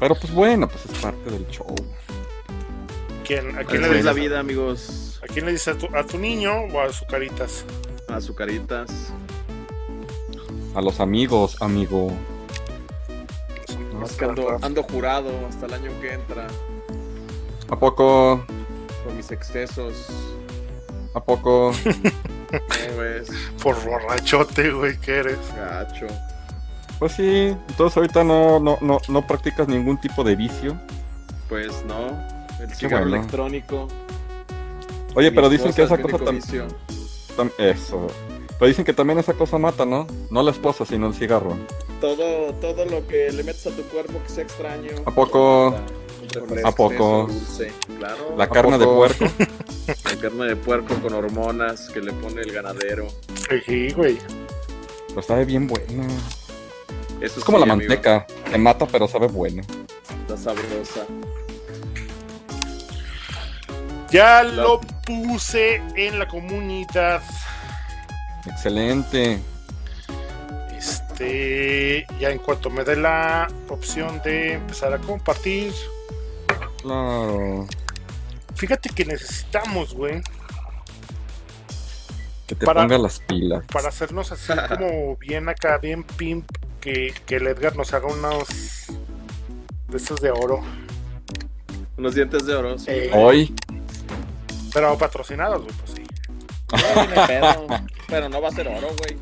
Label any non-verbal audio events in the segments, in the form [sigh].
Pero pues bueno, pues es parte del show. ¿Quién, ¿A quién Así le es la dices? vida, amigos. ¿A quién le dices? ¿A tu, a tu niño o a su caritas? Azucaritas. A los amigos, amigo. Ando, ando jurado hasta el año que entra ¿A poco? con mis excesos. ¿A poco? ¿Cómo ves? [laughs] Por borrachote, güey, que eres. Gacho. Pues sí, entonces ahorita no, no, no, no practicas ningún tipo de vicio. Pues no. El cigarro bueno. electrónico. Oye, pero dicen que esa cosa también... Eso. Pero dicen que también esa cosa mata, ¿no? No la esposa, sino el cigarro. Todo, todo lo que le metes a tu cuerpo que sea extraño. ¿A poco? Refresco, ¿A poco? Dulce. Claro. La ¿A carne de puerco. [laughs] La carne de puerco con hormonas que le pone el ganadero. Sí, güey. Pero sabe bien buena. Eso Es como sí, la amigo, manteca. Te mata, pero sabe bueno. Está sabrosa. Ya La- lo puse en la comunidad. Excelente. Este, ya en cuanto me dé la opción de empezar a compartir, Claro. fíjate que necesitamos, güey, Que te Para- ponga las pilas. para hacernos así como [laughs] bien acá, bien pimp, que, que el Edgar nos haga unos de esos de oro, Unos dientes de oro. sí. Eh, Hoy. pero patrocinados, güey, pues sí. No, no hay pedo. Pero no va a ser oro, güey.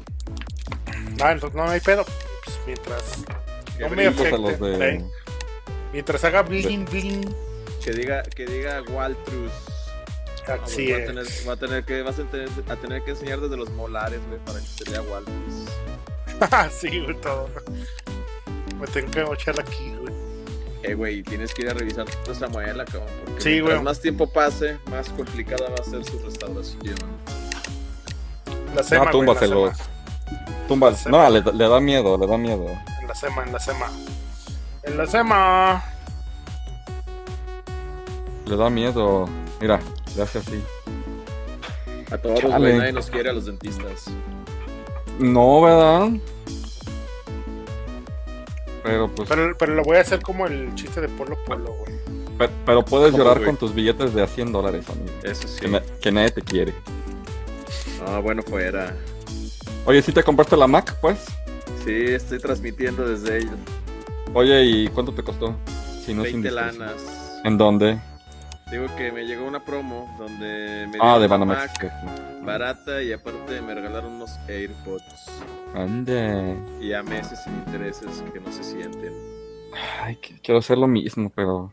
No, entonces no hay pedo, pues mientras no me brille, a los afecte, de... ¿eh? mientras haga bling bling, Que diga, que diga Waltrus. Ah, así va, a es. tener, va a tener que, vas a tener, a tener que enseñar desde los molares, güey, para que se lea Waltrus. [laughs] sí, güey, todo. Me tengo que mochar aquí, güey. Eh, güey, tienes que ir a revisar nuestra muela, cabrón. Porque Sí, mientras más tiempo pase, más complicada va a ser su restauración. La sema, güey, la túmbaselos. sema. Tumba. La No, le, le da miedo, le da miedo. En la sema, en la sema. En la sema. Le da miedo. Mira, le hace así. A todos, Chale. güey, nadie nos quiere a los dentistas. No, ¿verdad? Pero pues. Pero, pero lo voy a hacer como el chiste de Polo Polo, güey. pe- pero puedes ¿Cómo, llorar güey? con tus billetes de a 100 dólares, amigo. Eso sí. Que, na- que nadie te quiere. Ah, bueno, fuera. Oye, ¿sí te compraste la Mac, pues? Sí, estoy transmitiendo desde ellos. Oye, ¿y cuánto te costó? Si no es 20 indiscreción. lanas. ¿En dónde? Digo que me llegó una promo donde me Ah, dieron de. Mac barata y aparte me regalaron unos AirPods. Ande. Y a meses sin intereses que no se sienten. Ay, que- quiero hacer lo mismo, pero.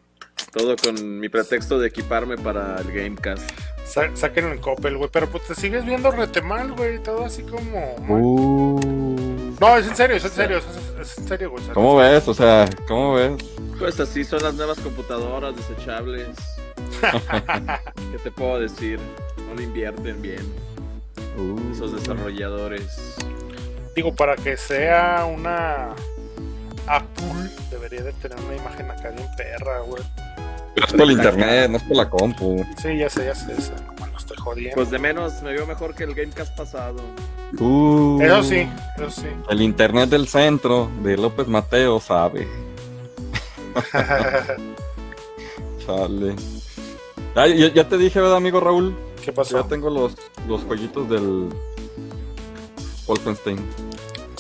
Todo con mi pretexto de equiparme para el Gamecast. Sa- saquen el Coppel, güey. Pero pues te sigues viendo rete mal, güey. Todo así como. Uh. No, es en serio, es en serio. Es, es- es en serio, güey. ¿Cómo ves? O sea, ¿cómo ves? Pues así son las nuevas computadoras desechables. [laughs] ¿Qué te puedo decir? No le invierten bien Uh. esos desarrolladores. Digo, para que sea una Apple, debería de tener una imagen acá bien perra, güey. Pero es por el internet, no es por la compu. Sí, ya sé, ya sé. ya sé, estoy jodiendo. Pues de menos me vio mejor que el Gamecast pasado. Uh. Eso sí, eso sí. El internet del centro de López Mateo sabe. [laughs] Sale. Ah, ya, ya te dije, ¿verdad, amigo Raúl? ¿Qué pasó? Ya tengo los, los jueguitos del Wolfenstein.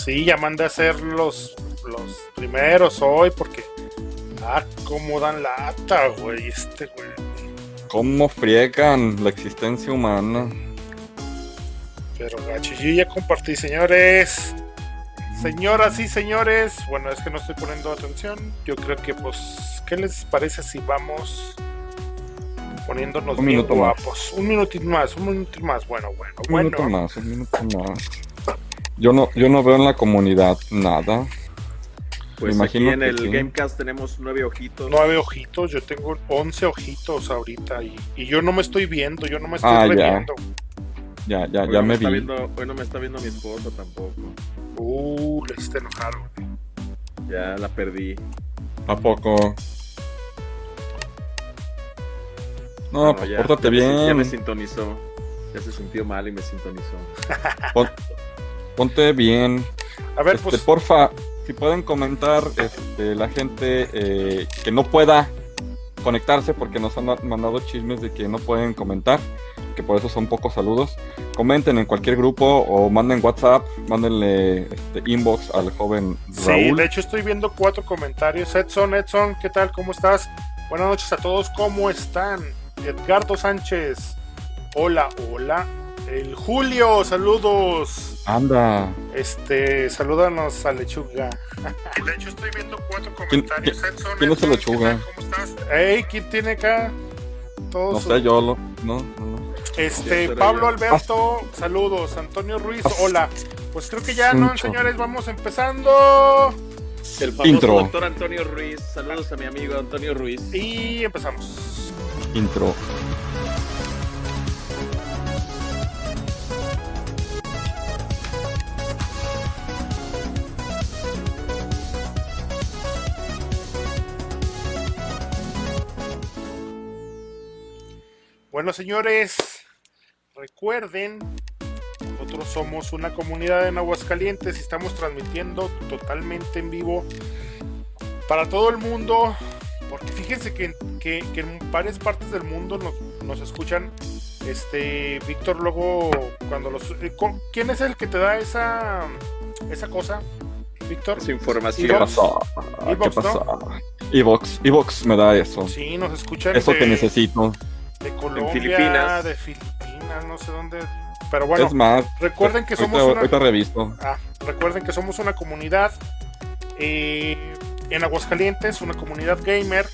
Sí, ya mandé a hacer los, los primeros hoy porque. Ah, cómo dan lata, güey. Este, güey. ¿Cómo friegan la existencia humana? Pero gacho, yo ya compartí, señores. Señoras y señores. Bueno, es que no estoy poniendo atención. Yo creo que, pues, ¿qué les parece si vamos poniéndonos Un bien minuto más. guapos? Un minutito más, un minutito más. Bueno, bueno, Un bueno. minuto más, un minuto más. Yo no, yo no veo en la comunidad nada. Pues Me aquí imagino en el sí. Gamecast tenemos nueve ojitos. Nueve ojitos, yo tengo 11 ojitos ahorita y, y yo no me estoy viendo, yo no me estoy Ah, ya. reviendo. Ya, ya, Hoy ya no me está vi. Viendo, hoy no me está viendo mi esposa tampoco. Uh, le hiciste enojar, güey. Ya la perdí. ¿A poco? No, Bueno, pues ya- pórtate ya me sin- Ya me bien. sintonizó. Ya se sintió mal y me sintonizó. Pon- ponte bien. A ver, Este, pues, porfa, si pueden comentar este, la gente eh, que no pueda conectarse porque nos han mandado chismes de que no pueden comentar, que por eso son pocos saludos. Comenten en cualquier grupo o manden WhatsApp, mándenle este, inbox al joven Raúl. Sí, de hecho estoy viendo cuatro comentarios. Edson, Edson, ¿qué tal? ¿Cómo estás? Buenas noches a todos, ¿cómo están? Edgardo Sánchez, hola, hola. El Julio, saludos. Anda. Este, salúdanos a Lechuga. De hecho, estoy viendo cuatro comentarios. ¿Quién, ¿quién es el Lechuga? ¿Cómo estás? Hey, ¿quién tiene acá? Todos no sé, yo lo. No, no, Este, Pablo Alberto, saludos. Antonio Ruiz, hola. Pues creo que ya, ¿no, señores? Vamos empezando. El famoso Intro. doctor Antonio Ruiz. Saludos a mi amigo Antonio Ruiz. Y empezamos. Intro. Bueno, señores, recuerden, nosotros somos una comunidad en Aguascalientes y estamos transmitiendo totalmente en vivo para todo el mundo, porque fíjense que, en varias partes del mundo nos, escuchan. Este, Víctor, luego, cuando los. Eh, ¿Quién es el que te da esa, esa cosa? Víctor. Esa información. ¿Qué pasó? ¿Qué pasó? Evox, Evox me da eso. Sí, nos escuchan. Eso que necesito de Colombia, Filipinas. de Filipinas, no sé dónde. Pero bueno, es más, recuerden que somos ahorita, una. revisto. Ah, recuerden que somos una comunidad eh, en Aguascalientes, una comunidad gamer,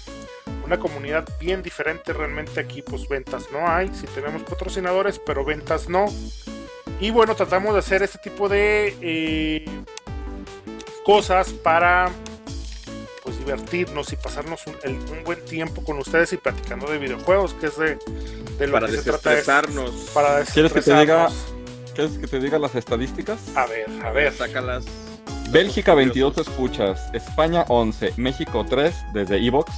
una comunidad bien diferente. Realmente aquí, pues ventas no hay. Si tenemos patrocinadores, pero ventas no. Y bueno, tratamos de hacer este tipo de eh, cosas para divertirnos y pasarnos un, buen tiempo con ustedes y platicando de videojuegos, que es de, lo para que se trata. para ¿Quieres que te diga ¿Quieres que te diga las estadísticas? A ver, a ver. Sácalas. Bélgica 22 escuchas, España 11, México 3 desde Evox,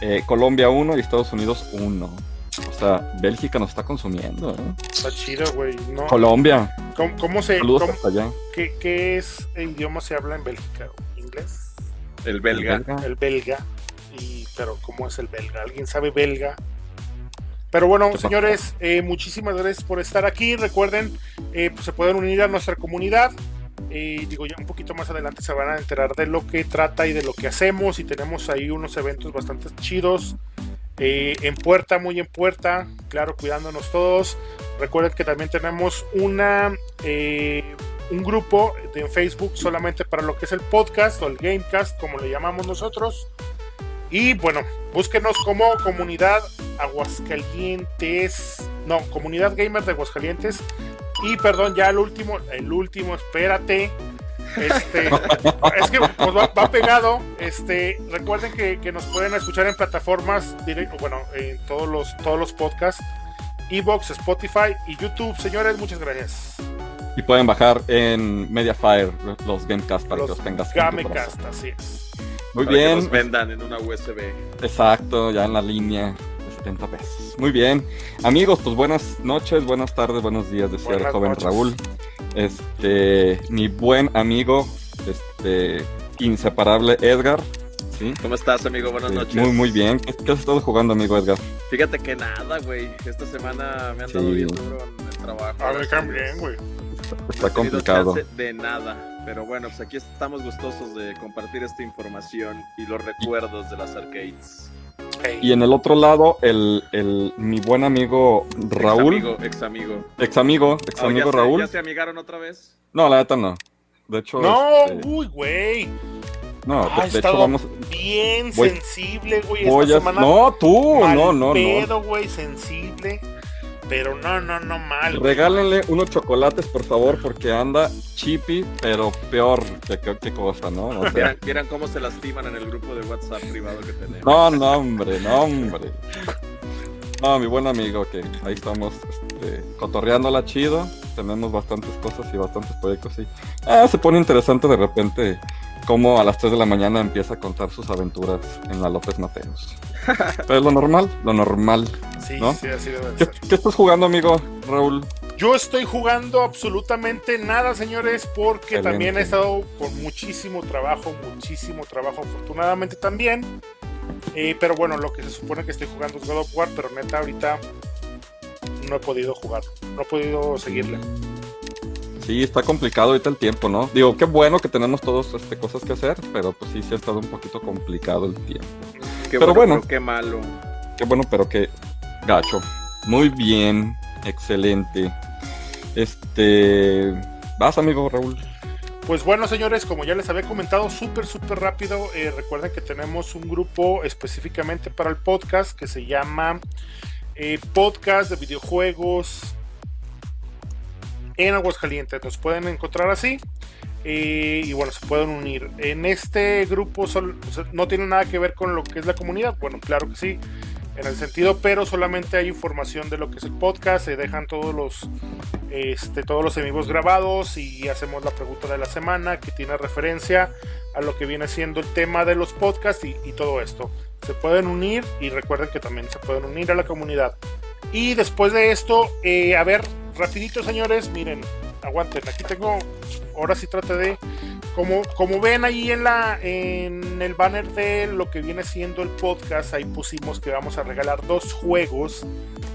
eh, Colombia 1 y Estados Unidos 1. O sea, Bélgica nos está consumiendo. ¿eh? Está chido, güey. Colombia. ¿Cómo, se. Saludos hasta allá. ¿qué, ¿Qué es el idioma se habla en Bélgica? ¿Inglés? El belga. El belga. Y, pero, ¿cómo es el belga? ¿Alguien sabe belga? Pero bueno, señores, eh, muchísimas gracias por estar aquí. Recuerden, eh, pues se pueden unir a nuestra comunidad. Eh, digo, ya un poquito más adelante se van a enterar de lo que trata y de lo que hacemos. Y tenemos ahí unos eventos bastante chidos. en puerta, muy en puerta. Claro, cuidándonos todos. Recuerden que también tenemos una un grupo en Facebook solamente para lo que es el podcast o el Gamecast, como le llamamos nosotros. Y bueno, búsquenos como comunidad Aguascalientes. No, comunidad gamer de Aguascalientes. Y perdón, ya el último, el último, espérate. Este, [laughs] es que pues, va, pegado. Este, recuerden que, que, nos pueden escuchar en plataformas directo, bueno, en todos los, todos los podcasts, Evox, Spotify y YouTube. Señores, muchas gracias. Y pueden bajar en Mediafire los Gamecast para que los tengas. Gamecast, así es. Muy bien. Que los vendan en una USB. Exacto, ya en la línea de 70 pesos. Muy bien. Amigos, pues buenas noches, buenas tardes, buenos días, decía el joven Raúl. Este, mi buen amigo, este, inseparable Edgar. ¿Sí? ¿Cómo estás, amigo? Buenas noches. Muy, muy bien. ¿Qué, has estado jugando, amigo Edgar? Fíjate que nada, güey. Esta semana me han dado bien duro en el trabajo. A ver, también, güey. Está complicado. De nada, pero bueno, pues aquí estamos gustosos de compartir esta información y los recuerdos de las arcades. Y en el otro lado, el, el mi buen amigo Raúl. Ex amigo, ex amigo. Ex amigo, oh, Raúl. ¿Ya se amigaron otra vez? No, la neta no. De hecho. No, este, uy, güey. No, de, hecho vamos. Bien sensible, güey. Esta semana. No, tú, no, no, pedo, güey, sensible. Pero no, no, no mal. Regálenle unos chocolates, por favor, porque anda chippy, pero peor que qué cosa, ¿no? O sea, vieran, cómo se lastiman en el grupo de WhatsApp privado que tenemos. No, no, hombre, no, hombre. No, mi buen amigo, que ahí estamos este, cotorreándola chido. Tenemos bastantes cosas y bastantes proyectos. Y ah, se pone interesante de repente cómo a las 3 de la mañana empieza a contar sus aventuras en la López Mateos. Pero es lo normal, lo normal. Sí, ¿no? sí, así debe ¿Qué, ¿Qué, estás jugando, amigo Raúl? Yo estoy jugando absolutamente nada, señores, porque Excelente. también he estado con muchísimo trabajo, muchísimo trabajo, afortunadamente también. Eh, pero bueno, lo que se supone que estoy jugando es God of War, pero neta ahorita no he podido jugar, no he podido seguirle. Sí, está complicado ahorita el tiempo, ¿no? Digo, qué bueno que tenemos todos este, cosas que hacer, pero pues sí, sí ha estado un poquito complicado el tiempo. Qué Pero bueno. pero qué malo. Qué bueno, pero qué gacho. Muy bien, excelente. Este... ¿Vas, amigo Raúl? Pues bueno, señores, como ya les había comentado, súper, súper rápido, eh, recuerden que tenemos un grupo específicamente para el podcast que se llama eh, Podcast de Videojuegos en Aguascalientes. Nos pueden encontrar así. eh, y bueno, se pueden unir. En este grupo sol- o sea, no tiene nada que ver con lo que es la comunidad. Bueno, claro que sí, en el sentido, pero solamente hay información de lo que es el podcast. Se dejan todos los este, todos los vivos grabados y hacemos la pregunta de la semana que tiene referencia a lo que viene siendo el tema de los podcasts y, y todo esto. Se pueden unir y recuerden que también se pueden unir a la comunidad. Y después de esto, eh, a ver, rapidito señores, miren, aguanten, aquí tengo, ahora sí trate de, como, como ven ahí en, la, en el banner de lo que viene siendo el podcast, ahí pusimos que vamos a regalar dos juegos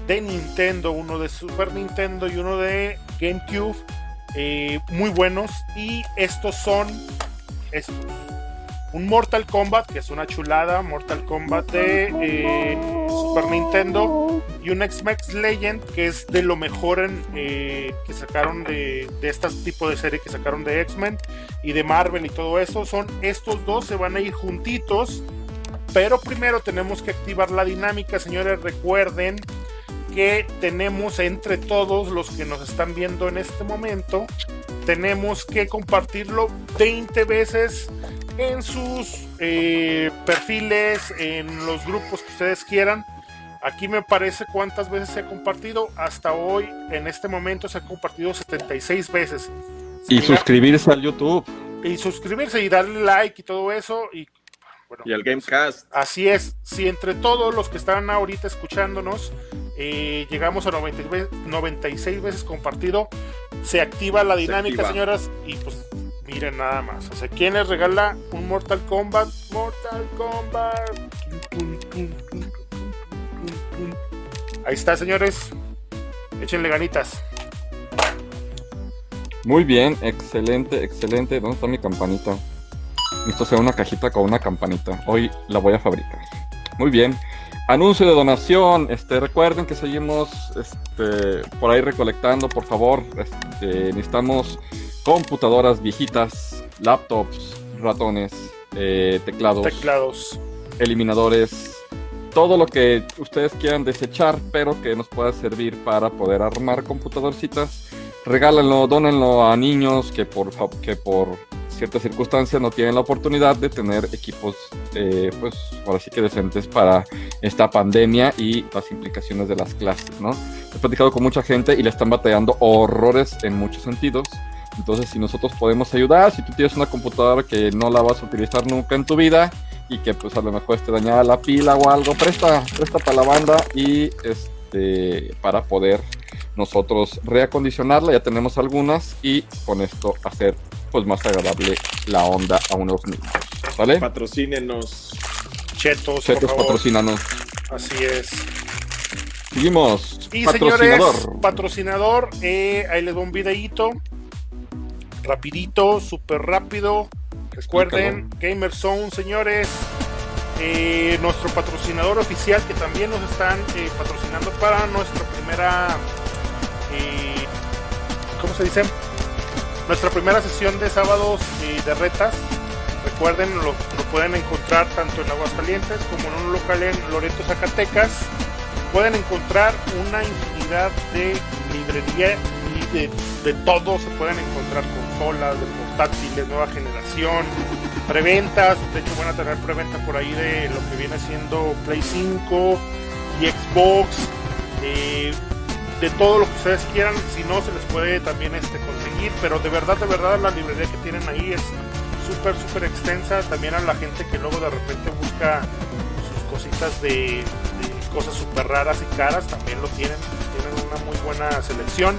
de Nintendo, uno de Super Nintendo y uno de GameCube, eh, muy buenos. Y estos son estos. Un Mortal Kombat, que es una chulada, Mortal Kombat de eh, Super Nintendo, y un X-Men Legend, que es de lo mejor en, eh, que sacaron de, de este tipo de serie que sacaron de X-Men y de Marvel y todo eso. Son estos dos, se van a ir juntitos. Pero primero tenemos que activar la dinámica, señores. Recuerden que tenemos entre todos los que nos están viendo en este momento, tenemos que compartirlo 20 veces en sus eh, perfiles, en los grupos que ustedes quieran. Aquí me parece cuántas veces se ha compartido. Hasta hoy, en este momento, se ha compartido 76 veces. Y Mira, suscribirse al YouTube. y suscribirse y darle like y todo eso. Y bueno, Y el Gamecast. Así es, si entre todos los que están ahorita escuchándonos eh, llegamos a 90 ve- 96 veces compartido, se activa la Se dinámica, activa. señoras, y pues miren nada más. O sea, ¿quién les regala un Mortal Kombat? Mortal Kombat. Ahí está, señores. Échenle ganitas. Muy bien, excelente, excelente. ¿Dónde está mi campanita? Esto sea una cajita con una campanita. Hoy la voy a fabricar. Muy bien. Anuncio de donación. Este, recuerden que seguimos este, por ahí recolectando, por favor. Este, necesitamos computadoras viejitas, laptops, ratones, eh, teclados, Teclados. eliminadores, todo lo que ustedes quieran desechar, pero que nos pueda servir para poder armar computadorcitas. Regálenlo, dónenlo a niños que por, que por ciertas circunstancias no tienen la oportunidad de tener equipos, eh, pues ahora sí que decentes para esta pandemia y las implicaciones de las clases, ¿no? He platicado con mucha gente y le están batallando horrores en muchos sentidos. Entonces, si nosotros podemos ayudar, si tú tienes una computadora que no la vas a utilizar nunca en tu vida, y que pues a lo mejor esté dañada la pila o algo, presta, presta para la banda y este para poder nosotros reacondicionarla, ya tenemos algunas y con esto hacer pues más agradable la onda a unos niños. ¿Vale? Patrocínenos. Chetos, Chetos por favor. patrocínanos. Así es. Seguimos. Y Patrocinador. señores, patrocinador, eh, ahí les va un videíto. Rapidito, súper rápido. Recuerden, Gamer Zone, señores. eh, nuestro patrocinador oficial que también nos están eh, patrocinando para nuestra primera. eh, ¿Cómo se dice? Nuestra primera sesión de sábados de retas. Recuerden, lo, lo pueden encontrar tanto en Aguascalientes como en un local en Loreto, Zacatecas pueden encontrar una infinidad de librería y de, de todo. Se pueden encontrar consolas, de portátiles, nueva generación, preventas. De hecho, van a tener preventa por ahí de lo que viene siendo Play 5 y Xbox. eh, de todo lo que ustedes quieran, si no se les puede también este conseguir, pero de verdad, de verdad la librería que tienen ahí es súper, súper extensa. También a la gente que luego de repente busca sus cositas de, de cosas súper raras y caras, también lo tienen. Tienen una muy buena selección.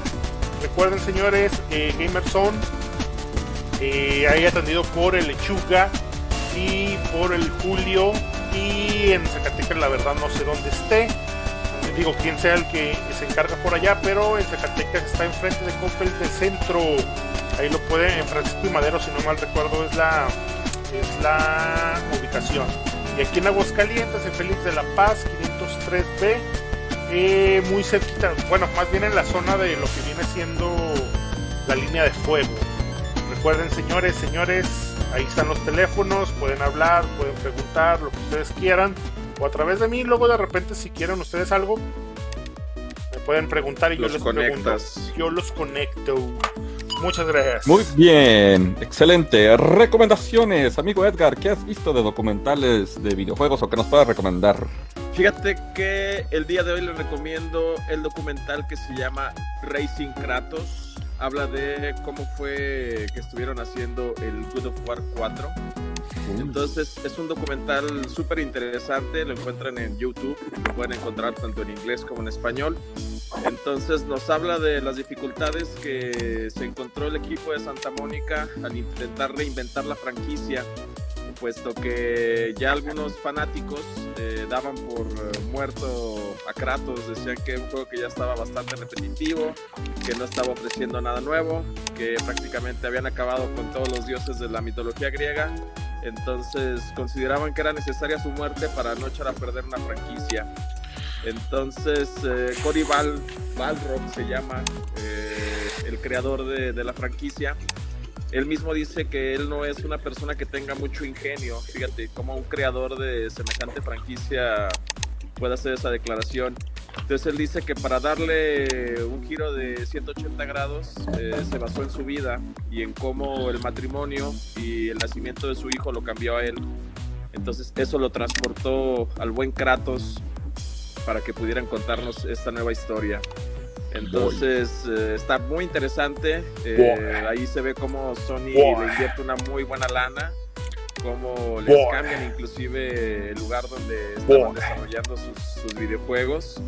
Recuerden, señores, eh, Gamerzone, eh, ahí atendido por el Lechuga y por el Julio. Y en Zacatecas, la verdad, no sé dónde esté. Digo, quién sea el que se encarga por allá, pero en Zacatecas está enfrente de Coppel de Centro. Ahí lo pueden, en Francisco y Madero, si no mal recuerdo, es la, es la ubicación. Y aquí en Aguascalientes, en Félix de la Paz, 503B, eh, muy cerquita, bueno, más bien en la zona de lo que viene siendo la línea de fuego. Recuerden, señores, señores, ahí están los teléfonos, pueden hablar, pueden preguntar lo que ustedes quieran, o a través de mí, luego de repente, si quieren ustedes algo, me pueden preguntar y Los yo les conectas. pregunto. Yo los conecto. Muchas gracias. Muy bien, excelente. Recomendaciones, amigo Edgar, ¿qué has visto de documentales de videojuegos o que nos puedas recomendar? Fíjate que el día de hoy les recomiendo el documental que se llama Racing Kratos. Habla de cómo fue que estuvieron haciendo el God of War 4. Entonces es un documental súper interesante, lo encuentran en YouTube, lo pueden encontrar tanto en inglés como en español. Entonces nos habla de las dificultades que se encontró el equipo de Santa Mónica al intentar reinventar la franquicia, puesto que ya algunos fanáticos eh, daban por eh, muerto a Kratos, decían que un juego que ya estaba bastante repetitivo, que no estaba ofreciendo nada nuevo, que prácticamente habían acabado con todos los dioses de la mitología griega entonces consideraban que era necesaria su muerte para no echar a perder una franquicia. Entonces eh, Cory Bal, Balrog se llama, eh, el creador de, de la franquicia. Él mismo dice que él no es una persona que tenga mucho ingenio. Fíjate, como un creador de semejante franquicia puede hacer esa declaración. Entonces él dice que para darle un giro de 180 grados eh, se basó en su vida y en cómo el matrimonio y el nacimiento de su hijo lo cambió a él. Entonces eso lo transportó al buen Kratos para que pudieran contarnos esta nueva historia. Entonces eh, está muy interesante. Eh, ahí se ve cómo Sony le invierte una muy buena lana, cómo les cambian inclusive el lugar donde estaban desarrollando sus, sus videojuegos.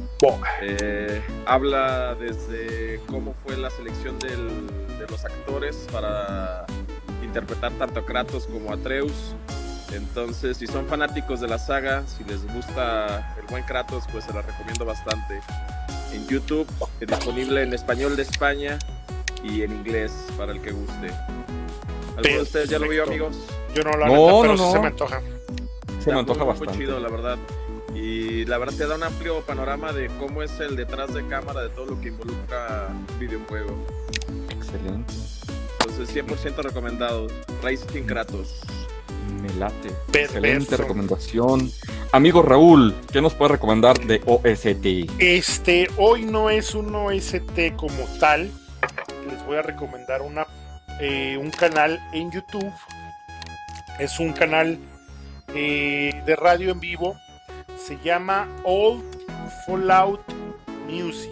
Eh, habla desde cómo fue la selección del- de los actores para interpretar tanto a Kratos como a Atreus. Entonces, si son fanáticos de la saga, si les gusta el buen Kratos, pues se la recomiendo bastante. En YouTube, eh, disponible en español de España y en inglés para el que guste. ¿Alguno de ustedes ya lo vio, amigos? Yo no, la No, neta, pero no, sí se me antoja. Se me antoja muy, muy bastante. chido, la verdad. Y la verdad te da un amplio panorama de cómo es el detrás de cámara de todo lo que involucra un videojuego. Excelente. Entonces, 100% recomendado. Racing Kratos. Me late. Perverso. Excelente recomendación. Amigo Raúl, ¿qué nos puede recomendar de OST? Este, hoy no es un OST como tal. Les voy a recomendar una, eh, un canal en YouTube. Es un canal eh, de radio en vivo. Se llama Old Fallout Music.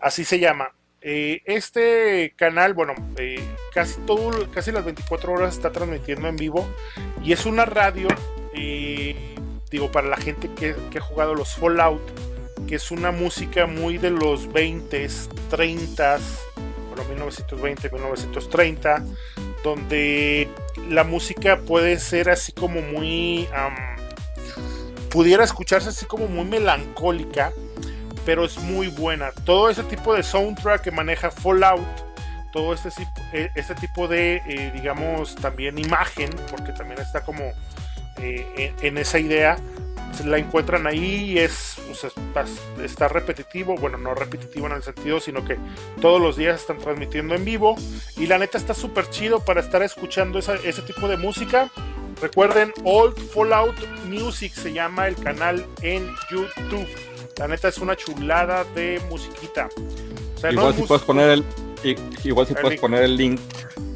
Así se llama. Eh, este canal, bueno, eh, casi todo, casi las 24 horas está transmitiendo en vivo. Y es una radio, eh, digo, para la gente que, que ha jugado los Fallout que es una música muy de los 20s, 30s, bueno, 1920, 1930, donde la música puede ser así como muy... pudiera escucharse así como muy melancólica, pero es muy buena. Todo ese tipo de soundtrack que maneja Fallout, todo este, eh, este tipo de, eh, digamos, también imagen, porque también está como eh, en, esa idea, se la encuentran ahí y es pues, está, está repetitivo, bueno, no repetitivo en el sentido, sino que todos los días están transmitiendo en vivo y la neta está súper chido para estar escuchando ese tipo de música. Recuerden, Old Fallout Music se llama el canal en YouTube. La neta es una chulada de musiquita. O sea, no Igual si mus- puedes poner el igual si El puedes link. poner el link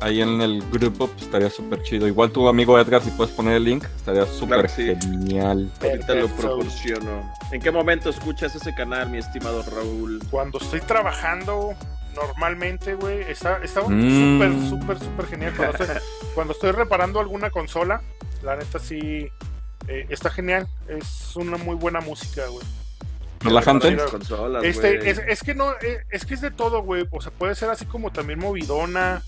ahí en el grupo, pues, estaría súper chido. Igual tu amigo Edgar, si puedes poner el link, estaría súper sí. genial. Ahorita lo proporciono. ¿En qué momento escuchas ese canal, mi estimado Raúl? cuando estoy trabajando normalmente, güey, está, está Mm. súper, súper, súper genial. Cuando estoy, cuando estoy reparando alguna consola, la neta sí, eh, está genial. Es una muy buena música, güey. Relajante. Consolas, Este, es, es que no, eh, es que es de todo, güey. O sea, puede ser así como también movidona,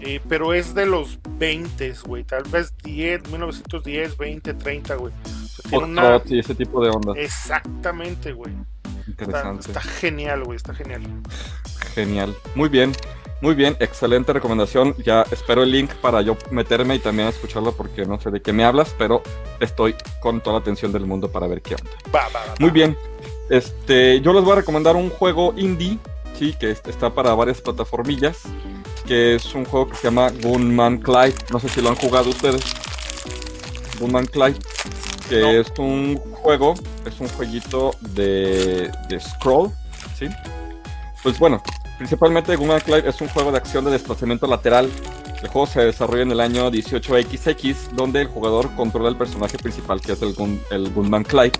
eh, pero es de los 20, güey. Tal vez 10, 1910, 20, 30, güey. O sea, tiene una- y ese tipo de onda. Exactamente, güey. Está, Interesante. está genial, güey. Está genial. Genial. Muy bien. Muy bien, excelente recomendación. Ya espero el link para yo meterme y también escucharlo porque no sé de qué me hablas, pero estoy con toda la atención del mundo para ver qué onda. Va, va, va. Muy va. bien. Este, yo les voy a recomendar un juego indie, sí, que es- está para varias plataformillas, que es un juego que se llama Gunman Clyde. No sé si lo han jugado ustedes. Gunman Clyde, que No. es un juego, es un jueguito de, de scroll, sí. Pues bueno, principalmente Gunman Clyde es un juego de acción de desplazamiento lateral. El juego se desarrolla en el año 18XX, donde el jugador controla el personaje principal, que es el, Gun, Gunman Clyde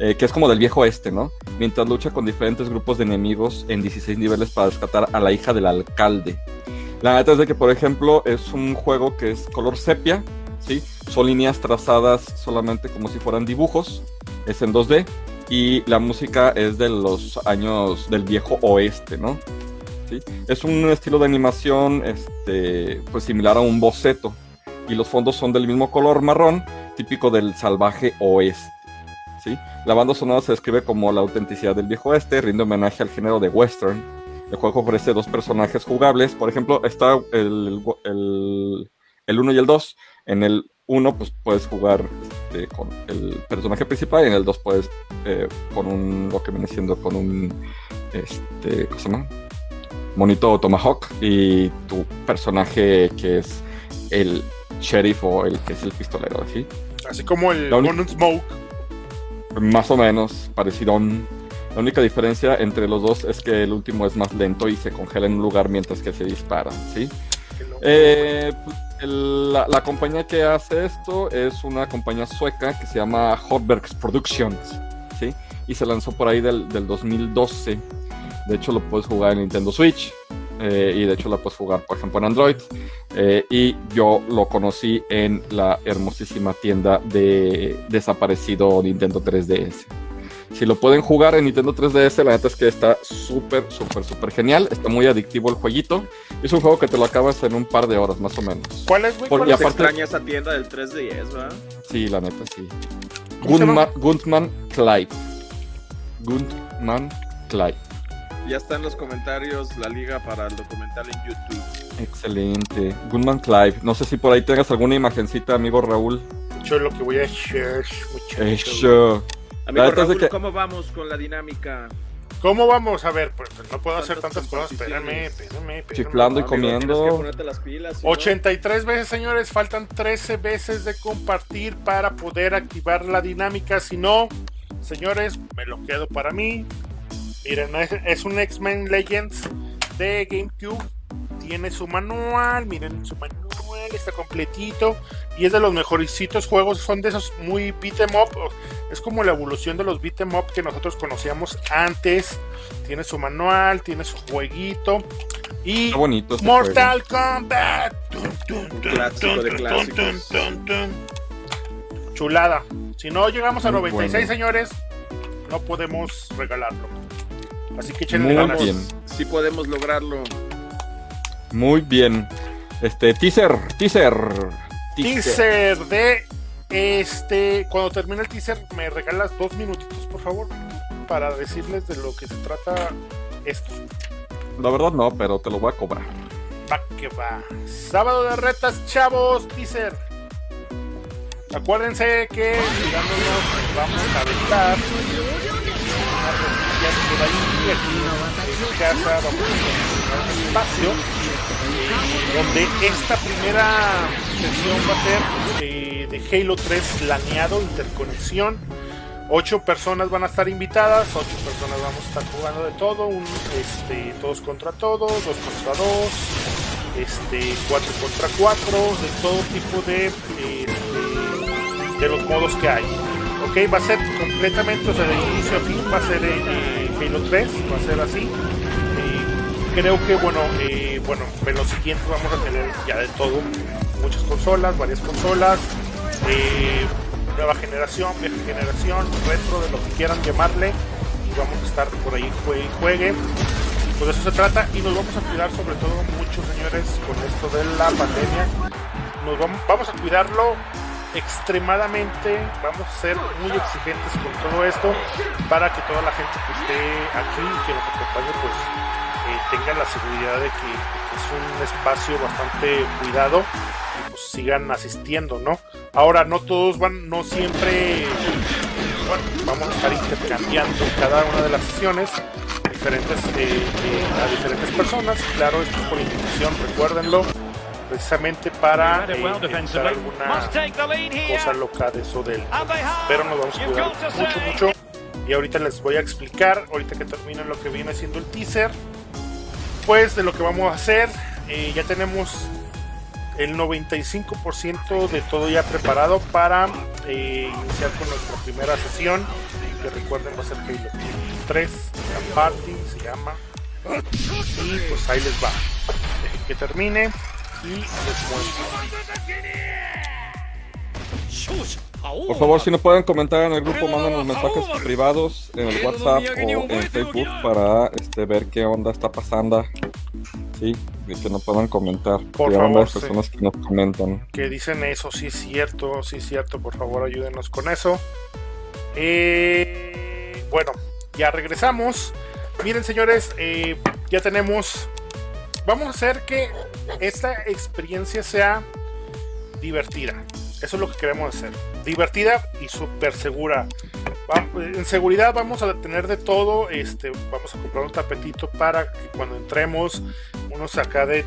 eh, que es como del viejo este, ¿no? Mientras lucha con diferentes grupos de enemigos en 16 niveles para rescatar a la hija del alcalde. La neta es de que, por ejemplo, es un juego que es color sepia, ¿sí? Son líneas trazadas solamente como si fueran dibujos, es en 2D, y la música es de los años del viejo oeste, ¿no? Es un estilo de animación, este, pues similar a un boceto, y los fondos son del mismo color marrón, típico del salvaje oeste. ¿sí? La banda sonora se describe como la autenticidad del viejo oeste, rinde homenaje al género de western. El juego ofrece dos personajes jugables. Por ejemplo, está el, el, el 1 y el 2. En el 1 pues, puedes jugar este, con el personaje principal y en el 2 puedes eh, con un, lo que viene siendo con un, este, ¿cómo se llama? Monito Tomahawk y tu personaje que es el sheriff o el que es el pistolero, ¿sí? Así como el Gun Smoke. Más o menos, parecido. La única diferencia entre los dos es que el último es más lento y se congela en un lugar mientras que se dispara, ¿sí? Eh, el- la, la compañía que hace esto es una compañía sueca que se llama Hotbergs Productions, ¿sí? Y se lanzó por ahí del, del 2012. De hecho, lo puedes jugar en Nintendo Switch. eh, y de hecho, la puedes jugar, por ejemplo, en Android. Eh, y yo lo conocí en la hermosísima tienda de desaparecido Nintendo 3DS. Si lo pueden jugar en Nintendo 3DS, la neta es que está súper, súper, súper genial. Está muy adictivo el jueguito. Es un juego que te lo acabas en un par de horas, más o menos. ¿Cuál es, güey? Por- ¿Cuál y aparte- extraña esa tienda del 3DS, ¿verdad? Sí, la neta, sí. Guntman Clyde. Guntman Clyde. Ya está en los comentarios la liga para el documental en YouTube. Excelente. Gunman Clive. No sé si por ahí tengas alguna imagencita, amigo Raúl. Yo es lo que voy a hacer, muchacho. Eso. Amigo Raúl, que- ¿cómo vamos con la dinámica? ¿Cómo vamos? A ver, pues no puedo hacer ¿Cuántas tantas cosas. Espérame, espérame, espérame. Chiflando y comiendo. Tienes que ponerte las pilas. ¿sí, no? 83 veces, señores. Faltan 13 veces de compartir para poder activar la dinámica. Si no, señores, me lo quedo para mí. Miren, es, un X-Men Legends de GameCube. Tiene su manual. Miren su manual. Está completito. Y es de los mejorcitos juegos. Son de esos muy beat 'em up. Es como la evolución de los beat 'em up que nosotros conocíamos antes. Tiene su manual. Tiene su jueguito. Y bonito este Mortal Kombat. Tun, clásico de clásicos. Chulada. Si no llegamos a Muy 96, bueno. señores, no podemos regalarlo. Así que Muy échenle ganas. bien. Sí podemos lograrlo. Muy bien. Este, teaser, teaser. Teaser de este. Cuando termine el teaser, me regalas dos minutitos, por favor, para decirles de lo que se trata esto. La verdad no, pero te lo voy a cobrar. Va que va. Sábado de retas, chavos, teaser. Acuérdense que mirándonos vamos a aventar por ahí aquí casa vamos a un espacio donde esta primera sesión va a ser eh, de Halo 3 laneado, interconexión. Ocho personas van a estar invitadas, ocho personas vamos a estar jugando de todo, un, este, todos contra todos, dos contra dos, este, 4 contra 4, de todo tipo de, este, de los modos que hay. Ok, va a ser completamente, o sea, de inicio a fin, va a ser eh, Halo 3, va a ser así. Eh, creo que, bueno, eh, bueno, en los siguientes vamos a tener ya de todo, muchas consolas, varias consolas, eh, nueva generación, vieja generación, retro, de lo que quieran llamarle. y vamos a estar por ahí juegue y juegue. Pues de eso se trata y nos vamos a cuidar sobre todo mucho, señores, con esto de la pandemia. Nos vamos a cuidarlo extremadamente, vamos a ser muy exigentes con todo esto para que toda la gente que esté aquí y que nos acompañe pues eh, tenga la seguridad de que, es un espacio bastante cuidado y pues sigan asistiendo, ¿no? Ahora no todos van, no siempre, vamos a estar intercambiando cada una de las sesiones diferentes eh, eh, a diferentes personas, claro, esto es por invitación, recuérdenlo precisamente para eh, evitar alguna cosa loca de eso del pero nos vamos a cuidar mucho mucho. Y ahorita les voy a explicar ahorita que termine lo que viene siendo el teaser pues de lo que vamos a hacer. Eh, ya tenemos el 95% de todo ya preparado para eh, iniciar con nuestra primera sesión. Que recuerden va a ser Halo 3 la party se llama. Y pues ahí les va. Que termine y Por favor, si no pueden comentar en el grupo, mándanos mensajes privados en el WhatsApp o en Facebook para este, ver qué onda está pasando. Sí, y que no puedan comentar. Por favor, favor, personas sí. que no comentan. que dicen eso, sí es cierto, sí es cierto, por favor ayúdenos con eso. Eh, bueno, ya regresamos. Miren señores, eh, ya tenemos... Vamos a hacer que esta experiencia sea divertida. Eso es lo que queremos hacer. Divertida y súper segura. En seguridad vamos a tener de todo. Este, vamos a comprar un tapetito para que cuando entremos, unos acá de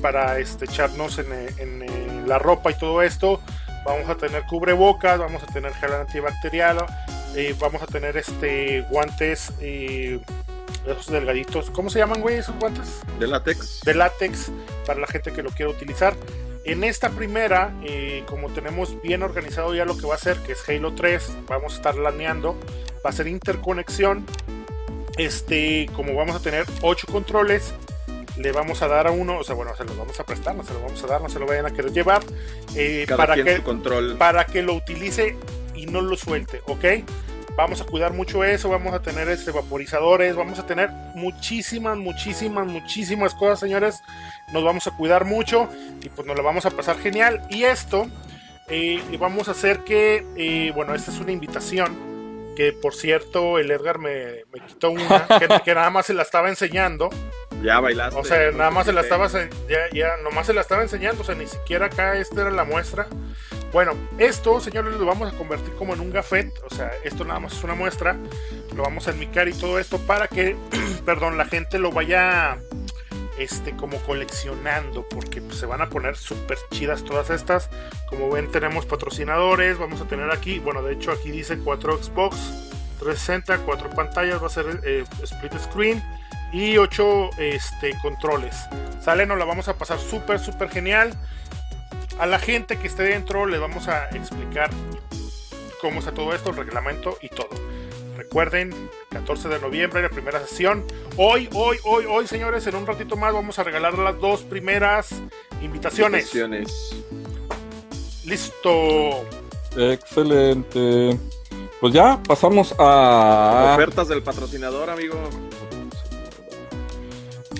para este, echarnos en, la ropa y todo esto. Vamos a tener cubrebocas, vamos a tener gel antibacterial, eh, vamos a tener este guantes eh, esos delgaditos. ¿Cómo se llaman, güey, esos guantes? De látex. de látex para la gente que lo quiera utilizar. En esta primera, eh, como tenemos bien organizado ya lo que va a ser, que es Halo 3, vamos a estar laneando, va a ser interconexión. Este, como vamos a tener 8 controles, le vamos a dar a uno, o sea, bueno, se los vamos a prestar, no se los vamos a dar, no se lo vayan a querer llevar, eh, Cada para quien que su control. para que lo utilice y no lo suelte, ¿ok? Vamos a cuidar mucho eso, vamos a tener este vaporizadores, vamos a tener muchísimas, muchísimas, muchísimas cosas, señores. Nos vamos a cuidar mucho y pues nos lo vamos a pasar genial. Y esto, eh, vamos a hacer que, eh, bueno, esta es una invitación. Que por cierto, el Edgar me, me quitó una, [laughs] que, que nada más se la estaba enseñando. Ya bailaste. O sea, nada más se la estaba ya, ya nomás se la estaba enseñando, o sea, ni siquiera acá esta era la muestra. Bueno, esto, señores, lo vamos a convertir como en un gafet, o sea, esto nada más es una muestra. Lo vamos a enmicar y todo esto para que, [clears throat] perdón, la gente lo vaya este como coleccionando porque pues, se van a poner súper chidas todas estas como ven tenemos patrocinadores vamos a tener aquí bueno de hecho aquí dice 4 Xbox 360 4 pantallas va a ser eh, split screen y 8 este, controles. Sale, nos la vamos a pasar súper, súper genial. A la gente que esté dentro les vamos a explicar cómo está todo esto, el reglamento y todo. Recuerden, 14 de noviembre, la primera sesión. Hoy, hoy, hoy, hoy, señores, en un ratito más vamos a regalar las dos primeras invitaciones. Invitaciones. Listo. Excelente. Pues ya pasamos a. Ofertas del patrocinador, amigo.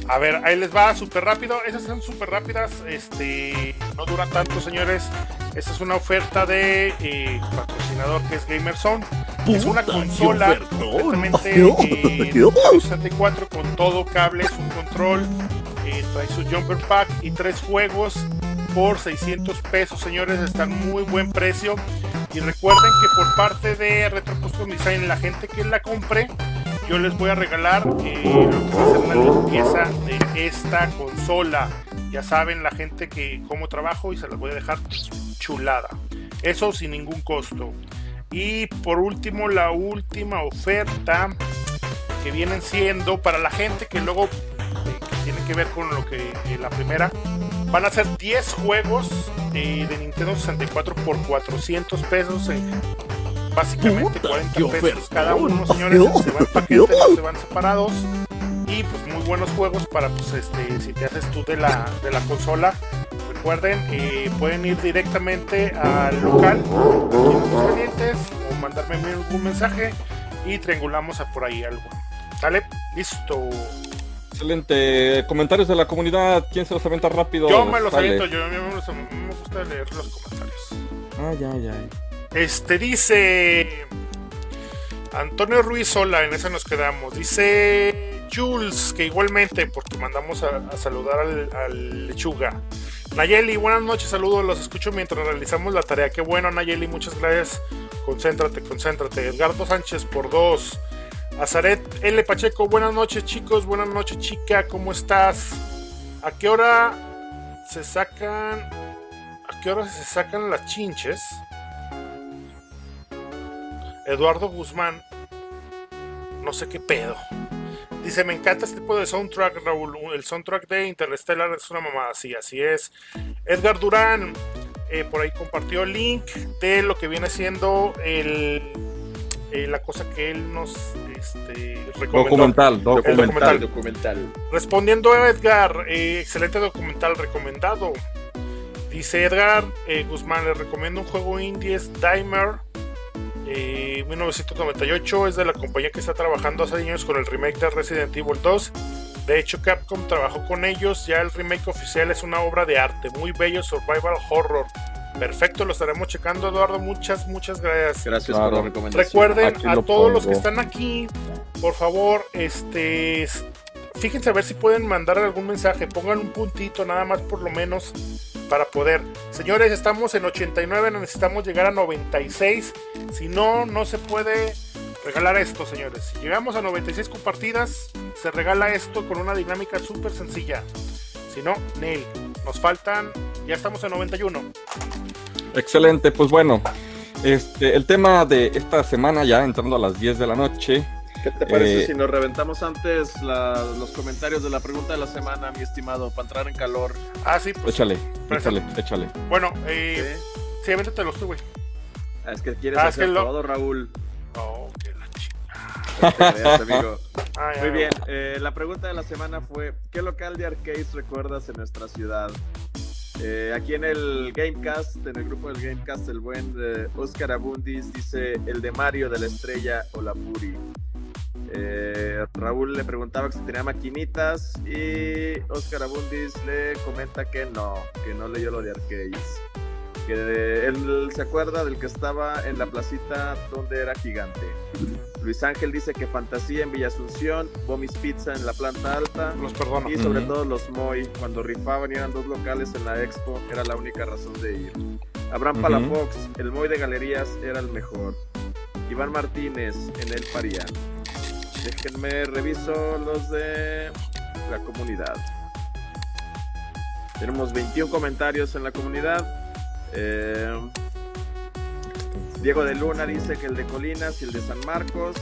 A ver, ahí les va súper rápido. Esas son súper rápidas. Este, no duran tanto, señores. Esta es una oferta de eh, patrocinador que es Gamerzone. Es una consola completamente eh, 64 con todo, cables, un control, eh, trae su jumper pack y tres juegos por 600 pesos, señores. Está en muy buen precio. Y recuerden que por parte de Retro Custom Design, la gente que la compre, yo les voy a regalar eh, lo que va a ser una limpieza de esta consola. Ya saben la gente que cómo trabajo y se las voy a dejar chulada. Eso sin ningún costo. Y por último, la última oferta que vienen siendo para la gente que luego eh, tiene que ver con lo que eh, la primera van a ser 10 juegos eh, de Nintendo 64 por 400 pesos en básicamente 40 pesos cada uno señores se van paquetes no se van separados y pues muy buenos juegos para pues este si te haces tú de la de la consola recuerden eh, pueden ir directamente al local Aguascalientes, o mandarme algún mensaje y triangulamos a por ahí algo. ¿Sale? Listo. Excelente. Comentarios de la comunidad. ¿Quién se los aventa rápido? Yo me los aviento, yo a mí me, gusta- me gusta leer los comentarios. Ah, ya, ya. Este dice Antonio Ruiz Sola, en esa nos quedamos. Dice Jules, que igualmente, porque mandamos a, saludar al, al lechuga. Nayeli, buenas noches, saludos, los escucho mientras realizamos la tarea. Qué bueno, Nayeli, muchas gracias. Concéntrate, concéntrate. Edgardo Sánchez por dos. Azaret L. Pacheco, buenas noches, chicos, buenas noches, chica, ¿cómo estás? ¿A qué hora se sacan? ¿A qué hora se sacan las chinches? Eduardo Guzmán, no sé qué pedo. Dice, me encanta este tipo de soundtrack, Raúl. El soundtrack de Interstellar es una mamada, sí, así es. Edgar Durán, eh, por ahí compartió el link de lo que viene siendo el, eh, la cosa que él nos este, recomendó. Documental, documental. documental. documental. Respondiendo a Edgar, eh, excelente documental recomendado. Dice Edgar eh, Guzmán, le recomiendo un juego indie, es Dimer. Eh, 1998 es de la compañía que está trabajando hace años con el remake de Resident Evil 2. De hecho, Capcom trabajó con ellos. Ya el remake oficial es una obra de arte, muy bello, survival horror. Perfecto, lo estaremos checando, Eduardo. Muchas, muchas gracias. Gracias Claro. por la recomendación. Recuerden Aquí a lo todos los que están aquí, por favor, este, fíjense a ver si pueden mandar algún mensaje, pongan un puntito nada más por lo menos para poder. Señores, estamos en 89, necesitamos llegar a 96. Si no, no se puede regalar esto, señores. Si llegamos a 96 compartidas, se regala esto con una dinámica súper sencilla. Si no, Neil, nos faltan, ya estamos en 91. Excelente, pues bueno. Este, el tema de esta semana, ya entrando a las 10 de la noche. ¿Qué te parece Eh, si nos reventamos antes la- los comentarios de la pregunta de la semana, mi estimado, para entrar en calor? Ah, sí, pues Échale, Préstame. échale, échale. bueno, eh, ¿Sí? sí, avéntatelo tú, güey. Ah, es que quieres Ah, es hacer que lo- todo, Raúl. Oh, que la chingada. Amigo. [laughs] Ah, Muy bien, eh, la pregunta de la semana fue, ¿qué local de arcades recuerdas en nuestra ciudad? Eh, aquí en el Gamecast, en el grupo del Gamecast, el buen eh, Oscar Abundis dice el de Mario de la Estrella o la Puri. Eh, Raúl le preguntaba si tenía maquinitas y Oscar Abundis le comenta que no, que no leyó lo de arcades. Que de- él se acuerda del que estaba en la placita donde era gigante. Luis Ángel dice que Fantasía en Villa Asunción, Bomis Pizza en la planta alta Los perdono. y sobre todo los Moy, cuando rifaban y eran dos locales en la expo, era la única razón de ir. Abraham. Palafox, el Moy de Galerías era el mejor. Iván Martínez en el Parián. Déjenme reviso los de la comunidad. Tenemos 21 comentarios en la comunidad. Eh, Diego de Luna dice que el de Colinas y el de San Marcos.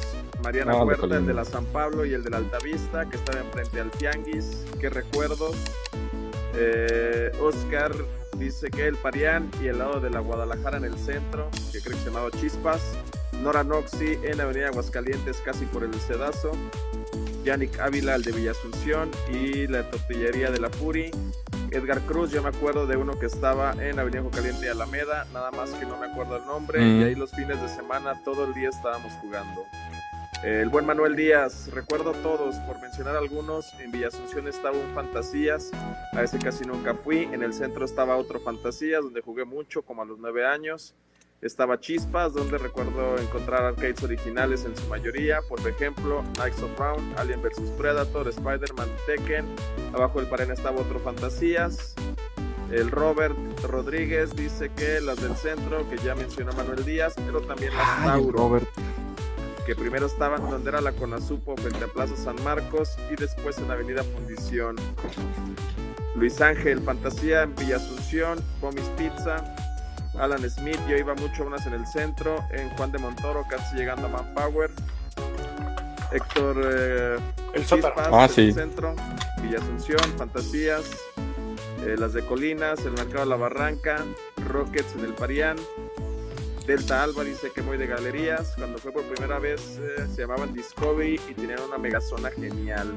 Mariana Ah, el de Huerta, el de la San Pablo y el de la Altavista, que estaba enfrente al Tianguis. Qué recuerdos. Eh, Oscar dice que el Parián y el lado de la Guadalajara en el centro, que creo que se llamaba Chispas. Nora Noxi en la avenida Aguascalientes, casi por el Cedazo. Yannick Ávila, el de Villa Asunción y la tortillería de la Puri. Edgar Cruz, yo me acuerdo de uno que estaba en Avenida Caliente y Alameda, nada más que no me acuerdo el nombre, Mm. y ahí los fines de semana todo el día estábamos jugando. El buen Manuel Díaz, recuerdo todos, por mencionar algunos, en Villa Asunción estaba un Fantasías, a ese casi nunca fui, en el centro estaba otro Fantasías, donde jugué mucho, como a los nueve años, estaba Chispas, donde recuerdo encontrar arcades originales en su mayoría, por ejemplo, Knights of Round, Alien vs Predator, Spider-Man, Tekken, abajo del Parena estaba otro Fantasías, el Robert Rodríguez dice que las del centro, que ya mencionó Manuel Díaz, pero también las Ay, Tauro Robert. que primero estaban donde era la Conasupo frente a Plaza San Marcos y después en Avenida Fundición. Luis Ángel, Fantasía en Villa Asunción, Bomis Pizza, Alan Smith, yo iba mucho a unas en el centro, en Juan de Montoro, casi llegando a Manpower. Héctor eh, El. Chispas, Ah, en sí. el centro, Villa Asunción, Fantasías, eh, las de Colinas, el Mercado de la Barranca, Rockets en el Parián, Delta Alba dice que voy de galerías. Cuando fue por primera vez eh, se llamaban Discovery y tenían una megazona genial.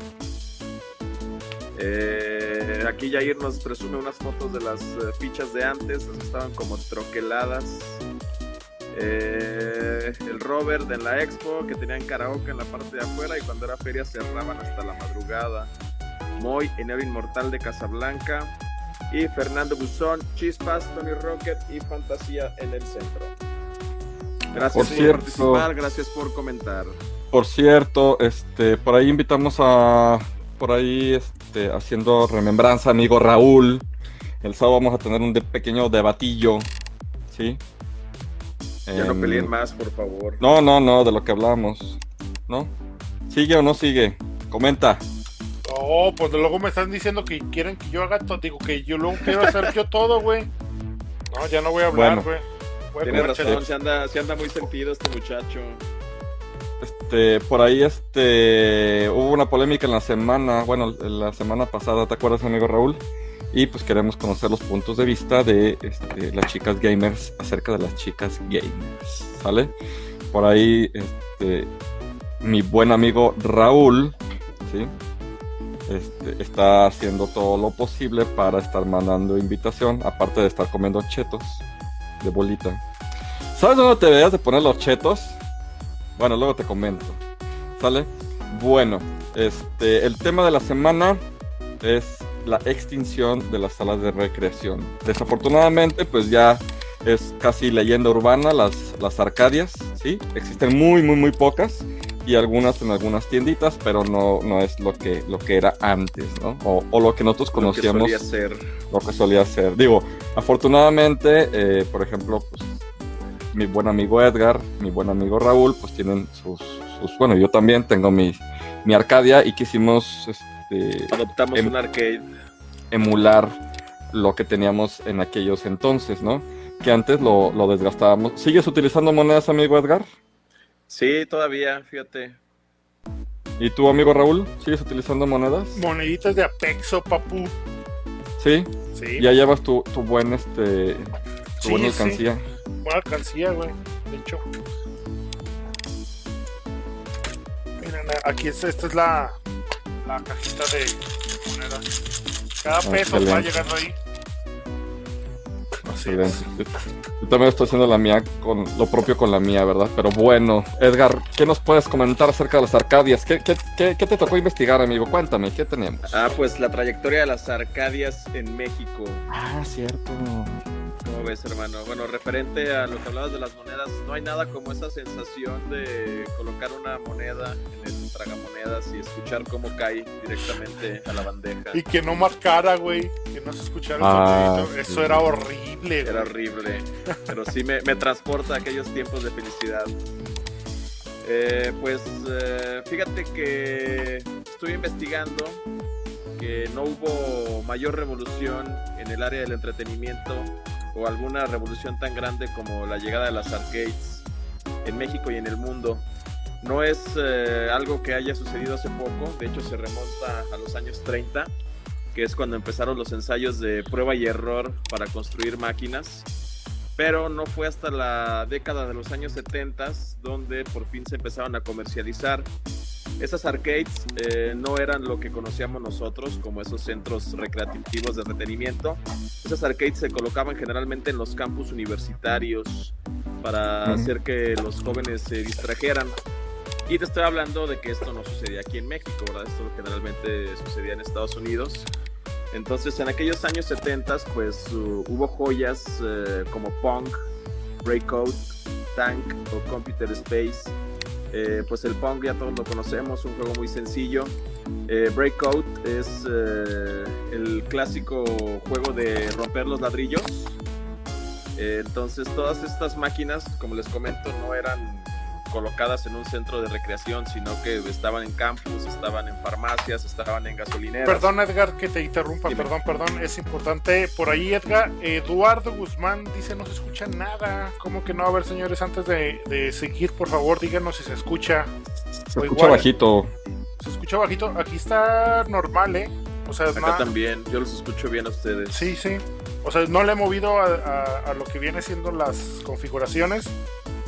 Eh, aquí Jair nos presume unas fotos de las eh, fichas de antes, estaban como troqueladas. Eh, el Robert en la expo, que tenían karaoke en la parte de afuera y cuando era feria cerraban hasta la madrugada. Moy, Enero Inmortal de Casablanca. Y Fernando Buzón, Chispas, Tony Rocket y Fantasía en el centro. Gracias Por por, cierto. participar, gracias por comentar. Por cierto, este, por ahí invitamos a, por ahí, este, haciendo remembranza, amigo Raúl. El sábado vamos a tener un de- pequeño debatillo, ¿sí? Ya no peleen más, por favor. No, no, no, de lo que hablamos, ¿no? ¿Sigue o no sigue? Comenta. Oh, pues luego me están diciendo que quieren que yo haga todo. Digo que yo luego quiero hacer yo todo, güey. No, ya no voy a hablar, Bueno. güey. Tienes comer razón, se anda, se anda muy sentido este muchacho. Este, por ahí, este, hubo una polémica en la semana, bueno, en la semana pasada, ¿te acuerdas, amigo Raúl? Y pues queremos conocer los puntos de vista de este, las chicas gamers acerca de las chicas gamers, ¿sale? Por ahí, mi buen amigo Raúl, está haciendo todo lo posible para estar mandando invitación, aparte de estar comiendo chetos de bolita. ¿Sabes dónde te debías de poner los chetos? Bueno, luego te comento. ¿Sale? Bueno, este, el tema de la semana es la extinción de las salas de recreación. Desafortunadamente, pues ya es casi leyenda urbana las, las arcadias, ¿sí? Existen muy, muy, muy pocas y algunas en algunas tienditas, pero no, no es lo que, lo que era antes, ¿no? O, o lo que nosotros Lo que conocíamos solía ser. lo que solía ser. Digo, afortunadamente, eh, por ejemplo, pues, mi buen amigo Edgar, mi buen amigo Raúl, pues tienen sus, sus- bueno, yo también tengo mi, mi Arcadia y quisimos este, Adoptamos Em- un arcade. emular lo que teníamos en aquellos entonces, ¿no? Que antes lo, lo desgastábamos. ¿Sigues utilizando monedas, amigo Edgar? Sí, todavía, fíjate. ¿Y tú, amigo Raúl? ¿Sigues utilizando monedas? Moneditas de Apexo, papu. Sí, Sí, ya llevas tu, tu buen, este, tu Sí, buena sí. Buena alcancía, güey. De hecho. Miren, aquí es, esta es la, la cajita de monedas. Cada peso va Excelente. llegando ahí. Así es. Yo también estoy haciendo la mía con lo propio con la mía, ¿verdad? Pero bueno, Edgar, ¿qué nos puedes comentar acerca de las Arcadias? ¿Qué, qué, qué- qué te tocó investigar, amigo? Cuéntame, ¿qué tenemos? Ah, pues la trayectoria de las Arcadias en México. Ah, cierto. ¿Cómo ves, hermano? Bueno, referente a lo que hablabas de las monedas, no hay nada como esa sensación de colocar una moneda en el tragamonedas y escuchar cómo cae directamente a la bandeja. Y que no marcara, güey. Que no se escuchara el Ah, sonidito. Eso sí. era horrible, Era güey. horrible, pero sí me, me transporta a aquellos tiempos de felicidad. Eh, pues eh, fíjate que estoy investigando que no hubo mayor revolución en el área del entretenimiento o alguna revolución tan grande como la llegada de las arcades en México y en el mundo. No es eh, algo que haya sucedido hace poco, de hecho se remonta a los años 30, que es cuando empezaron los ensayos de prueba y error para construir máquinas. Pero no fue hasta la década de los años 70 donde por fin se empezaron a comercializar. Esas arcades eh, no eran lo que conocíamos nosotros como esos centros recreativos de entretenimiento. Esas arcades se colocaban generalmente en los campus universitarios para hacer que los jóvenes se distrajeran. Y te estoy hablando de que esto no sucedía aquí en México, ¿verdad? Esto generalmente sucedía en Estados Unidos. Entonces, en aquellos años 70, pues uh, hubo joyas eh, como Pong, Breakout, Tank o Computer Space. Eh, pues el Pong ya todos lo conocemos, un juego muy sencillo. Eh, Breakout es eh, el clásico juego de romper los ladrillos. Entonces todas estas máquinas, como les comento, no eran colocadas en un centro de recreación, sino que estaban en campus, estaban en farmacias, estaban en gasolineras. Perdón, Edgar, que te interrumpa. Dime. Perdón, perdón. Es importante. Por ahí, Edgar. Eduardo Guzmán dice: No se escucha nada. ¿Cómo que no? A ver, señores, antes de, de seguir, por favor, díganos si se escucha. Se O escucha igual. bajito. Se escucha bajito. Aquí está normal, ¿eh? O sea, Acá también, yo los escucho bien a ustedes. Sí, sí. O sea, no le he movido a, a- a lo que viene siendo las configuraciones.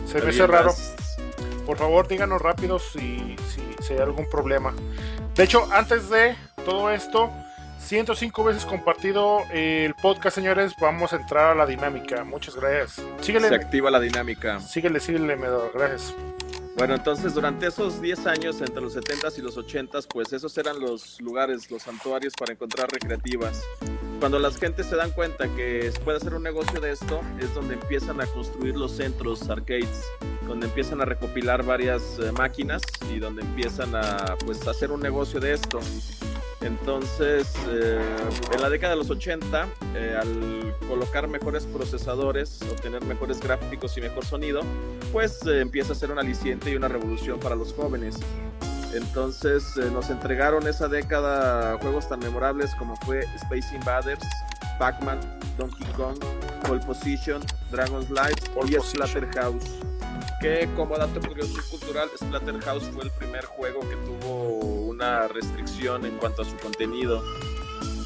Se me hace raro. las- Por favor, díganos rápido si, si, si hay algún problema. De hecho, antes de todo esto, 105 veces compartido el podcast, señores. Vamos a entrar a la dinámica. Muchas gracias. Síguele. Se activa la dinámica. Síguele, síguele, Medor. Gracias. Bueno, entonces durante esos 10 años, entre los 70s y los 80s, pues esos eran los lugares, los santuarios para encontrar recreativas. Cuando las gentes se dan cuenta que puede hacer un negocio de esto, es donde empiezan a construir los centros, arcades, donde empiezan a recopilar varias eh, máquinas y donde empiezan a pues hacer un negocio de esto. Entonces, eh, en la década de los 80, eh, al colocar mejores procesadores, obtener mejores gráficos y mejor sonido, pues eh, empieza a ser un aliciente y una revolución para los jóvenes. Entonces nos entregaron esa década juegos tan memorables como fue Space Invaders, Pac-Man, Donkey Kong, Pole Position, Dragon's Life y Splatterhouse. Que como dato curioso y cultural, Splatterhouse fue el primer juego que tuvo una restricción en cuanto a su contenido.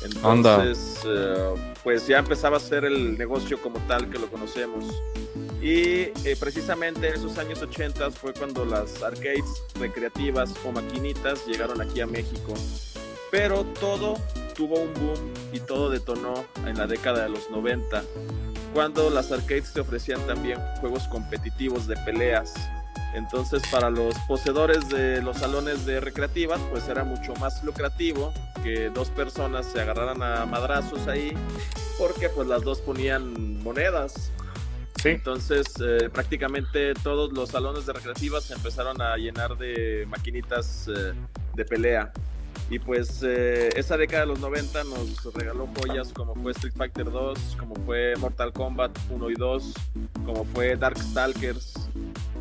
Entonces, eh, pues ya empezaba a ser el negocio como tal que lo conocemos. Y eh, precisamente en esos años 80 fue cuando las arcades recreativas o maquinitas llegaron aquí a México. Pero todo tuvo un boom y todo detonó en la década de los 90, cuando las arcades te ofrecían también juegos competitivos de peleas entonces para los poseedores de los salones de recreativas pues era mucho más lucrativo que dos personas se agarraran a madrazos ahí porque pues las dos ponían monedas. Sí. Entonces eh, prácticamente todos los salones de recreativas se empezaron a llenar de maquinitas eh, de pelea. Y pues eh, esa década de los 90 nos regaló joyas como fue Street Fighter 2, como fue Mortal Kombat 1 y 2, como fue Darkstalkers,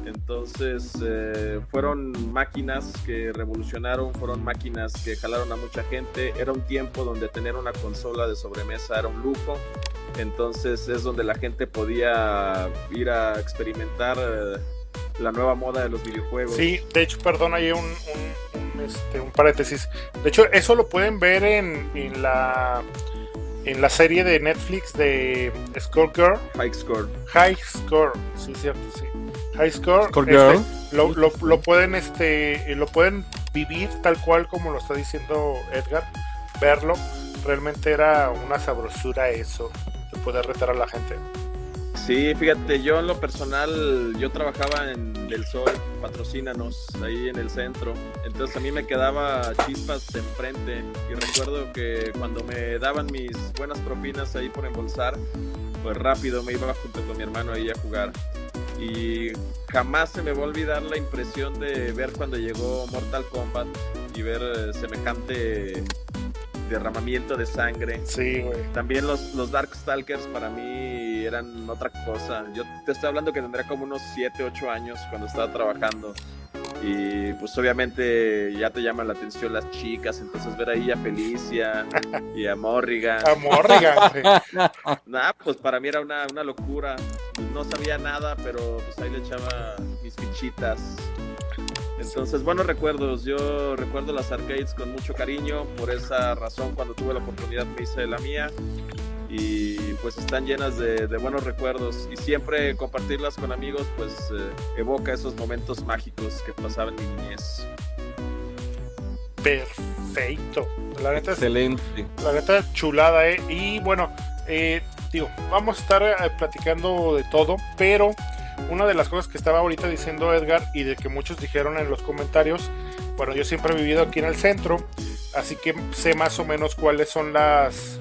entonces eh, fueron máquinas que revolucionaron, fueron máquinas que jalaron a mucha gente. Era un tiempo donde tener una consola de sobremesa era un lujo. Entonces es donde la gente podía ir a experimentar eh, la nueva moda de los videojuegos. Sí, de hecho, perdón, hay un, este, un, paréntesis. De hecho, eso lo pueden ver en, en la en la serie de Netflix de Score Girl. High Score. High Score, sí, cierto, sí. High Score, este, lo, lo, pueden este lo pueden vivir tal cual como lo está diciendo Edgar, verlo, realmente era una sabrosura eso, de poder retar a la gente. Sí, fíjate, yo en lo personal, yo trabajaba en El Sol, patrocínanos, ahí en el centro. Entonces a mí me quedaba chispas enfrente. Y recuerdo que cuando me daban mis buenas propinas ahí por embolsar, pues rápido me iba junto con mi hermano ahí a jugar y jamás se me va a olvidar la impresión de ver cuando llegó Mortal Kombat y ver eh, semejante derramamiento de sangre. Sí, güey. También los, los Darkstalkers para mí eran otra cosa. Yo te estoy hablando que tendría como unos 7, 8 años cuando estaba trabajando. Y pues obviamente ya te llaman la atención las chicas, entonces ver ahí a Felicia y a Morrigan. A Morrigan. [laughs] nah, pues para mí era una, una locura. No sabía nada, pero pues ahí le echaba mis fichitas. Entonces, buenos recuerdos. Yo recuerdo las arcades con mucho cariño. Por esa razón, cuando tuve la oportunidad me hice la mía y pues están llenas de, buenos recuerdos y siempre compartirlas con amigos pues eh, evoca esos momentos mágicos que pasaban en mi niñez. Perfecto. La neta Excelente. la neta chulada, ¿eh? Y bueno, eh, digo, vamos a estar eh, platicando de todo, pero una de las cosas que estaba ahorita diciendo Edgar y de que muchos dijeron en los comentarios, bueno, yo siempre he vivido aquí en el centro, así que sé más o menos cuáles son las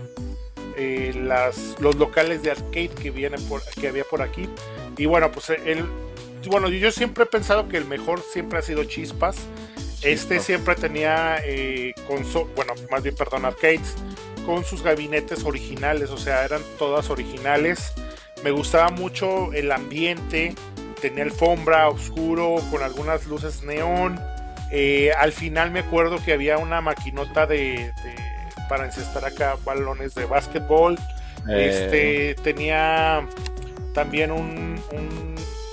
eh, las, los locales de arcade que, vienen por, que había por aquí. Y bueno, pues él, bueno, yo siempre he pensado que el mejor siempre ha sido Chispas. Este siempre tenía, eh, bueno, más bien, perdón, arcades con sus gabinetes originales, o sea, eran todas originales. Me gustaba mucho el ambiente, tenía alfombra oscuro con algunas luces neón. Eh, al final me acuerdo que había una maquinota de para encestar acá balones de básquetbol. Eh. Este tenía también un,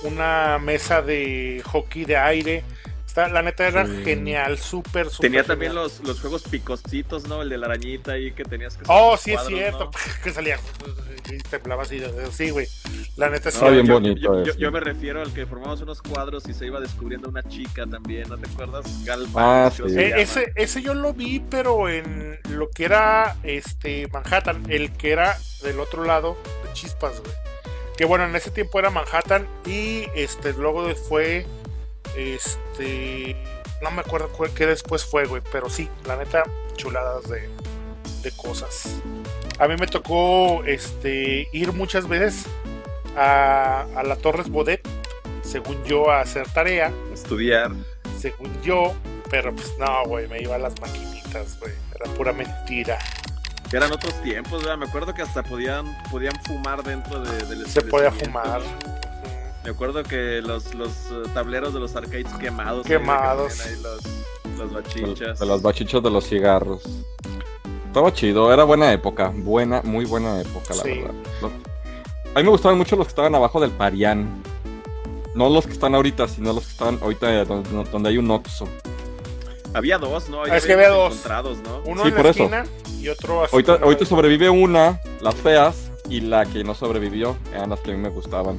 una mesa de hockey de aire. Está, la neta era genial, súper, súper. Tenía también los, los juegos picositos, ¿no? El de la arañita ahí que tenías que. Oh, sí, es cierto. [laughs] que salía y temblaba así, sí, güey. La neta sí. Está bien yo, bonito yo- yo- ese. yo me refiero al que formamos unos cuadros y se iba descubriendo una chica también, ¿no te acuerdas? Galvan. Ah, sí. Eh, ese, ese yo lo vi, pero en lo que era este Manhattan, el que era del otro lado de Chispas, güey. Que bueno, en ese tiempo era Manhattan y este luego fue este no me acuerdo cuál qué después fue, güey, pero sí, la neta chuladas de, de cosas. A mí me tocó este ir muchas veces a, a la Torres Bodet, según yo a hacer tarea Estudiar. según yo, pero pues no, güey, me iba a las maquinitas, güey, era pura mentira. Que eran otros tiempos, ¿verdad? Me acuerdo que hasta podían, podían fumar dentro de, del Se podía fumar. Me acuerdo que los, los eh, tableros de los arcades quemados. Quemados. Ahí, los, los De, bachichas. de las bachichas de los cigarros. Estaba chido, era buena época. Buena, muy buena época, la Sí. verdad. Lo- A mí me gustaban mucho los que estaban abajo del Parián. No los que están ahorita, sino los que están ahorita donde, donde hay un Oxxo. Había dos, ¿no? Ah, es que había dos. encontrados, ¿no? Uno Sí, en por la eso. esquina y otro así. Ahorita sobrevive una, las feas, y la que no sobrevivió eran las que a mí me gustaban.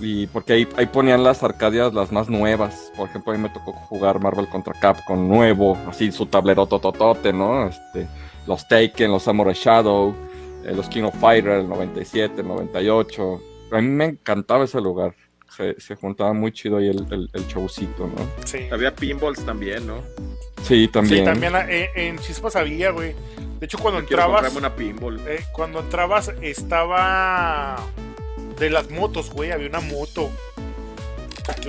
Y porque ahí, ahí ponían las arcadias las más nuevas. Por ejemplo, a mí me tocó jugar Marvel contra Capcom nuevo, así su tablero tototote, ¿no? Este, los Taken, los Samurai Shadow, eh, los King of Fighter, el 97, el 98. A mí me encantaba ese lugar. Se, se juntaba muy chido ahí el, el, el showcito, ¿no? Sí. Había pinballs también, ¿no? Sí, también. Sí, también eh, en Chispas había, güey. De hecho, cuando Yo entrabas, una pinball. eh, cuando entrabas estaba de las motos, güey, había una moto.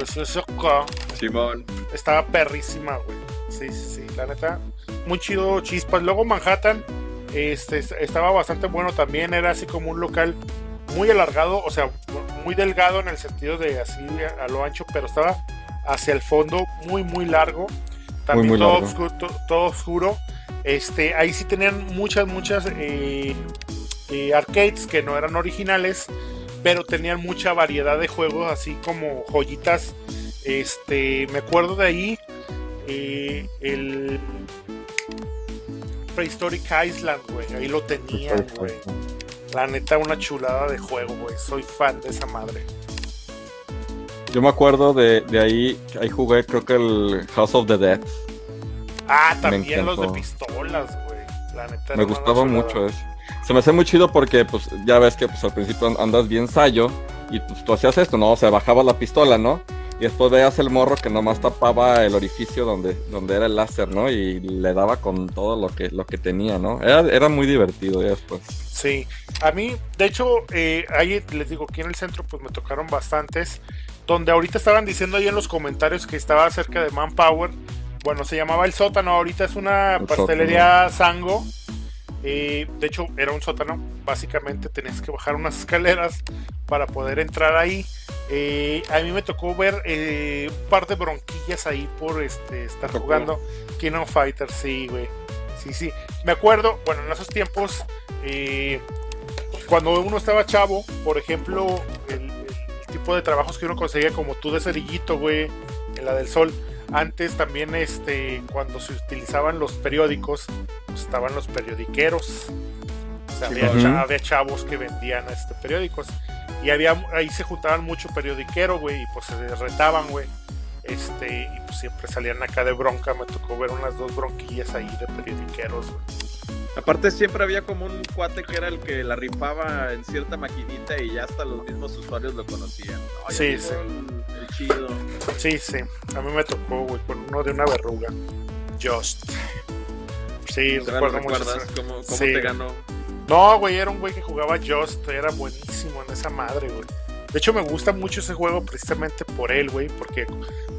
Eso, eso acá. Simón. Estaba perrísima, güey. Sí, sí, sí, la neta. Muy chido Chispas. Luego Manhattan este, est- estaba bastante bueno también. Era así como un local muy alargado, o sea, muy delgado en el sentido de así a, lo ancho, pero estaba hacia el fondo muy, muy largo. También muy todo, largo. Oscuro, to- todo oscuro. Este, ahí sí tenían muchas, muchas eh, eh, arcades que no eran originales, pero tenían mucha variedad de juegos, así como joyitas. Este, me acuerdo de ahí eh, el Prehistoric Island, güey. Ahí lo tenían, güey. La neta, una chulada de juego, güey. Soy fan de esa madre. Yo me acuerdo de, de ahí, ahí jugué creo que el House of the Dead. Ah, también los de pistolas, güey. La neta. Me gustaba mucho eso. Se me hace muy chido porque pues ya ves que pues al principio andas bien sayo y pues tú hacías esto, ¿no? O sea, bajabas la pistola, ¿no? Y después veías el morro que nomás tapaba el orificio donde, donde era el láser, ¿no? Y le daba con todo lo que, lo que tenía, ¿no? Era, era muy divertido ya después. Sí, a mí, de hecho, eh, ahí les digo, aquí en el centro pues me tocaron bastantes, donde ahorita estaban diciendo ahí en los comentarios que estaba cerca de Manpower, bueno, se llamaba El Sótano, ahorita es una El pastelería Sango, de hecho era un sótano, básicamente tenías que bajar unas [laughs] escaleras para poder entrar ahí. Eh, a mí me tocó ver eh, un par de bronquillas ahí por este, estar ¿Tocó? jugando King of Fighters, sí, güey. Sí, sí. Me acuerdo, bueno, en esos tiempos, eh, cuando uno estaba chavo, por ejemplo, el, el tipo de trabajos que uno conseguía, como tú de cerillito, güey, en la del sol. Antes también, este, cuando se utilizaban los periódicos, pues, estaban los periodiqueros. O sea, había, chavos que vendían este, periódicos. Y había, ahí se juntaban mucho periodiquero, güey, y pues se retaban, güey. Este, y pues siempre salían acá de bronca. Me tocó ver unas dos bronquillas ahí de periodiqueros, güey. Aparte siempre había como un cuate que era el que la rifaba en cierta maquinita y ya hasta los mismos usuarios lo conocían. No, Sí, sí. El, el chido. Sí, sí. A mí me tocó, güey, con uno de una verruga. Just. Sí, ¿Todavía lo recuerdo recuerdas cómo, cómo Sí. te ganó? No, güey, era un güey que jugaba Just. Era buenísimo en esa madre, güey. De hecho, me gusta mucho ese juego precisamente por él, güey, porque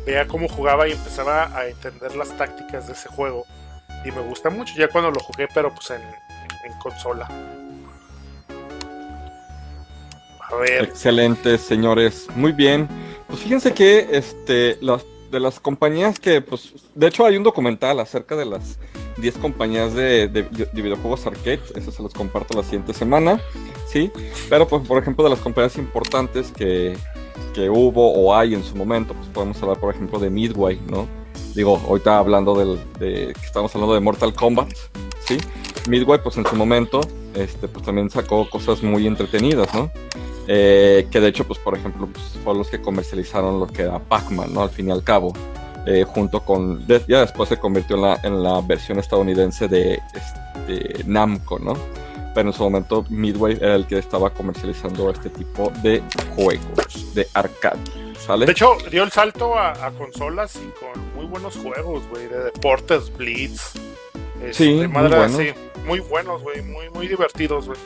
veía cómo jugaba y empezaba a entender las tácticas de ese juego. Y me gusta mucho, ya cuando lo jugué, pero pues en, consola. A ver, Excelente, señores. Muy bien. Pues fíjense que este, de las compañías que, pues, de hecho hay un documental acerca de las 10 compañías de, de- de videojuegos arcade. Eso se los comparto la siguiente semana. Sí. Pero, pues, por ejemplo, de las compañías importantes que, que hubo o hay en su momento, pues podemos hablar, por ejemplo, de Midway, ¿no? Digo, ahorita hablando del, de, que estamos hablando de Mortal Kombat, ¿sí? Midway, pues en su momento, este, pues también sacó cosas muy entretenidas, ¿no? eh, que de hecho, pues por ejemplo, pues, fueron los que comercializaron lo que era Pac-Man, ¿no? Al fin y al cabo, eh, junto con, ya después se convirtió en la, en la versión estadounidense de este, Namco, ¿no? Pero en su momento Midway era el que estaba comercializando este tipo de juegos de arcade, ¿sale? De hecho, dio el salto a, a consolas y con muy buenos juegos, güey, de deportes, Blitz. este, Sí, muy madre, buenos. sí, muy buenos, güey, muy, muy divertidos, güey.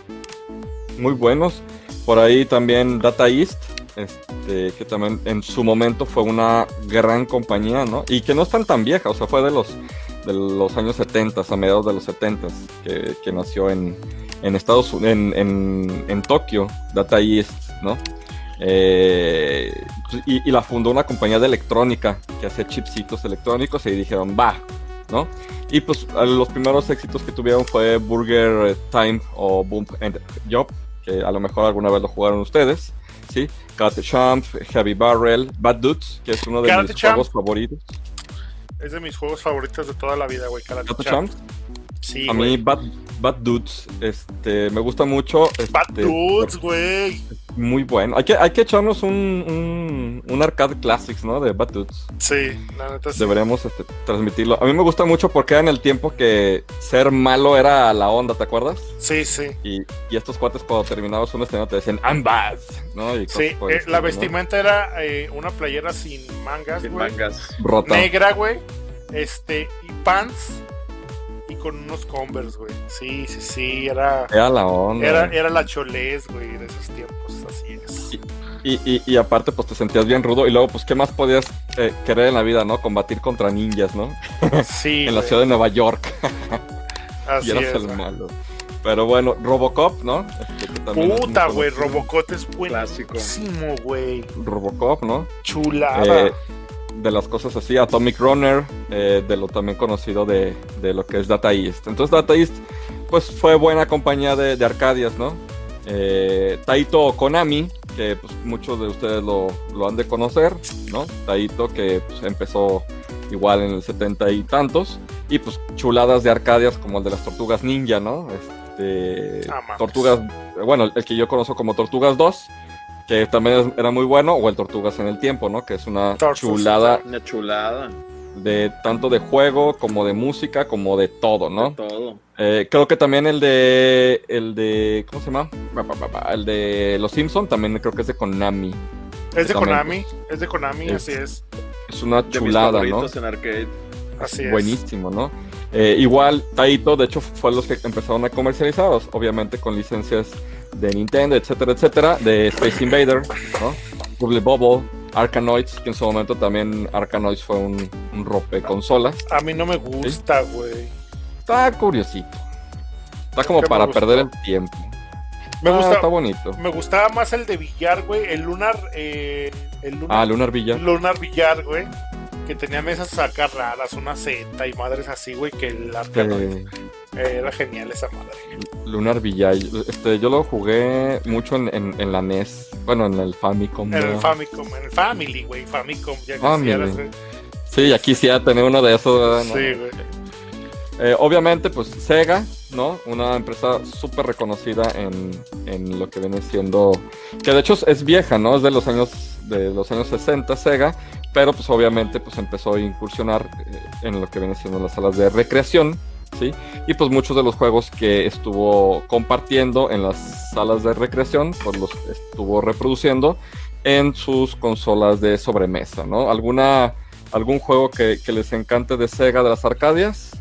muy buenos. Por ahí también Data East, este, que también en su momento fue una gran compañía, ¿no? Y que no es tan vieja, o sea, fue de los, de los años 70, a mediados de los 70, que, que nació en, en Estados Unidos, en, en, en Tokio, Data East, ¿no? Eh, y, y la fundó una compañía de electrónica que hacía chipsitos electrónicos y dijeron, va, ¿no? Y pues los primeros éxitos que tuvieron fue Burger Time o Boom and Job, que a lo mejor alguna vez lo jugaron ustedes, ¿sí? Karate Champ, Heavy Barrel, Bad Dudes, que es uno de Karate mis Champ. juegos favoritos. Es de mis juegos favoritos de toda la vida, güey, Karate Karate Champ. Champ. Sí, A mí Bad, Bad Dudes este, me gusta mucho. Bad este, Dudes, güey. Muy bueno. Hay que, hay que echarnos un, un, un arcade classics, ¿no? De Bad Dudes. Sí, la neta sí. Deberíamos este, transmitirlo. A mí me gusta mucho porque era en el tiempo que ser malo era la onda, ¿te acuerdas? Sí, sí. Y, y estos cuates cuando terminabas un escenario te decían I'm bad, ¿no? Y Sí, eh, la ¿no? vestimenta era eh, una playera sin mangas, Sin mangas. Rota. Negra, güey. Este, y pants. Y con unos Converse, güey. Sí, sí, sí. Era, Era la onda. era, era la cholés, güey, de esos tiempos. Así es. Y, y, y aparte, pues te sentías bien rudo. Y luego, pues, ¿qué más podías eh, querer en la vida, no? Combatir contra ninjas, ¿no? Sí, [laughs] en la ciudad de Nueva York. [laughs] Así y eras es, el güey. malo. Pero bueno, Robocop, ¿no? Este, Puta, güey. Robocop es Clásico. buenísimo, güey. Robocop, ¿no? Chulada. Eh, de las cosas así, Atomic Runner, eh, de lo también conocido de, de lo que es Data East. Entonces Data East, pues fue buena compañía de, de Arcadias, ¿no? Eh, Taito Konami, que pues, muchos de ustedes lo, lo han de conocer, ¿no? Taito que pues, empezó igual en el 70 y tantos, y pues chuladas de Arcadias como el de las Tortugas Ninja, ¿no? Este, Ah. Tortugas, bueno, el que yo conozco como Tortugas 2, que también era muy bueno, o el Tortugas en el tiempo, ¿no? Que es una chulada Una chulada. de tanto de juego como de música como de todo, ¿no? Todo. Eh, creo que también el de el de ¿cómo se llama? El de Los Simpson también creo que es de Konami. es de Konami, es de Konami, es- así es. Es una De mis chulada, ¿no? en arcade. Así es. Buenísimo, ¿no? Eh, igual Taito, de hecho, fue los que empezaron a comercializarlos, obviamente con licencias de Nintendo, etcétera, etcétera, de Space Invader, ¿no? Bubble Bobble, Arkanoids, que en su momento también Arkanoids fue un, un rompe consolas. A mí no me gusta, güey. Está curiosito. Está como para perder el tiempo. Me Ah, gusta, Está bonito. me gustaba más el de Villar, güey. El Lunar, eh, el Lunar, Ah, Lunar Villa. Lunar Villar, güey. Que tenía mesas acá raras, una Z y madres así, güey, que el Arkanoid. Eh, Era genial esa madre. Lunar Villa. Este, yo lo jugué mucho en, en- en la NES. Bueno, en el Famicom. En el. Famicom, en el Family, güey, Famicom, ya Family. quisieras, güey. Sí, ya quisiera tener uno de esos. Sí, güey. Eh, obviamente, pues Sega, ¿no? Una empresa súper reconocida en, en lo que viene siendo. Que de hecho es, es vieja, ¿no? Es de los años de los años 60, Sega. Pero pues obviamente pues empezó a incursionar eh, en lo que viene siendo las salas de recreación, ¿sí? Y pues muchos de los juegos que estuvo compartiendo en las salas de recreación, pues los estuvo reproduciendo en sus consolas de sobremesa, ¿no? ¿Alguna, ¿Algún juego que, que les encante de Sega de las Arcadias?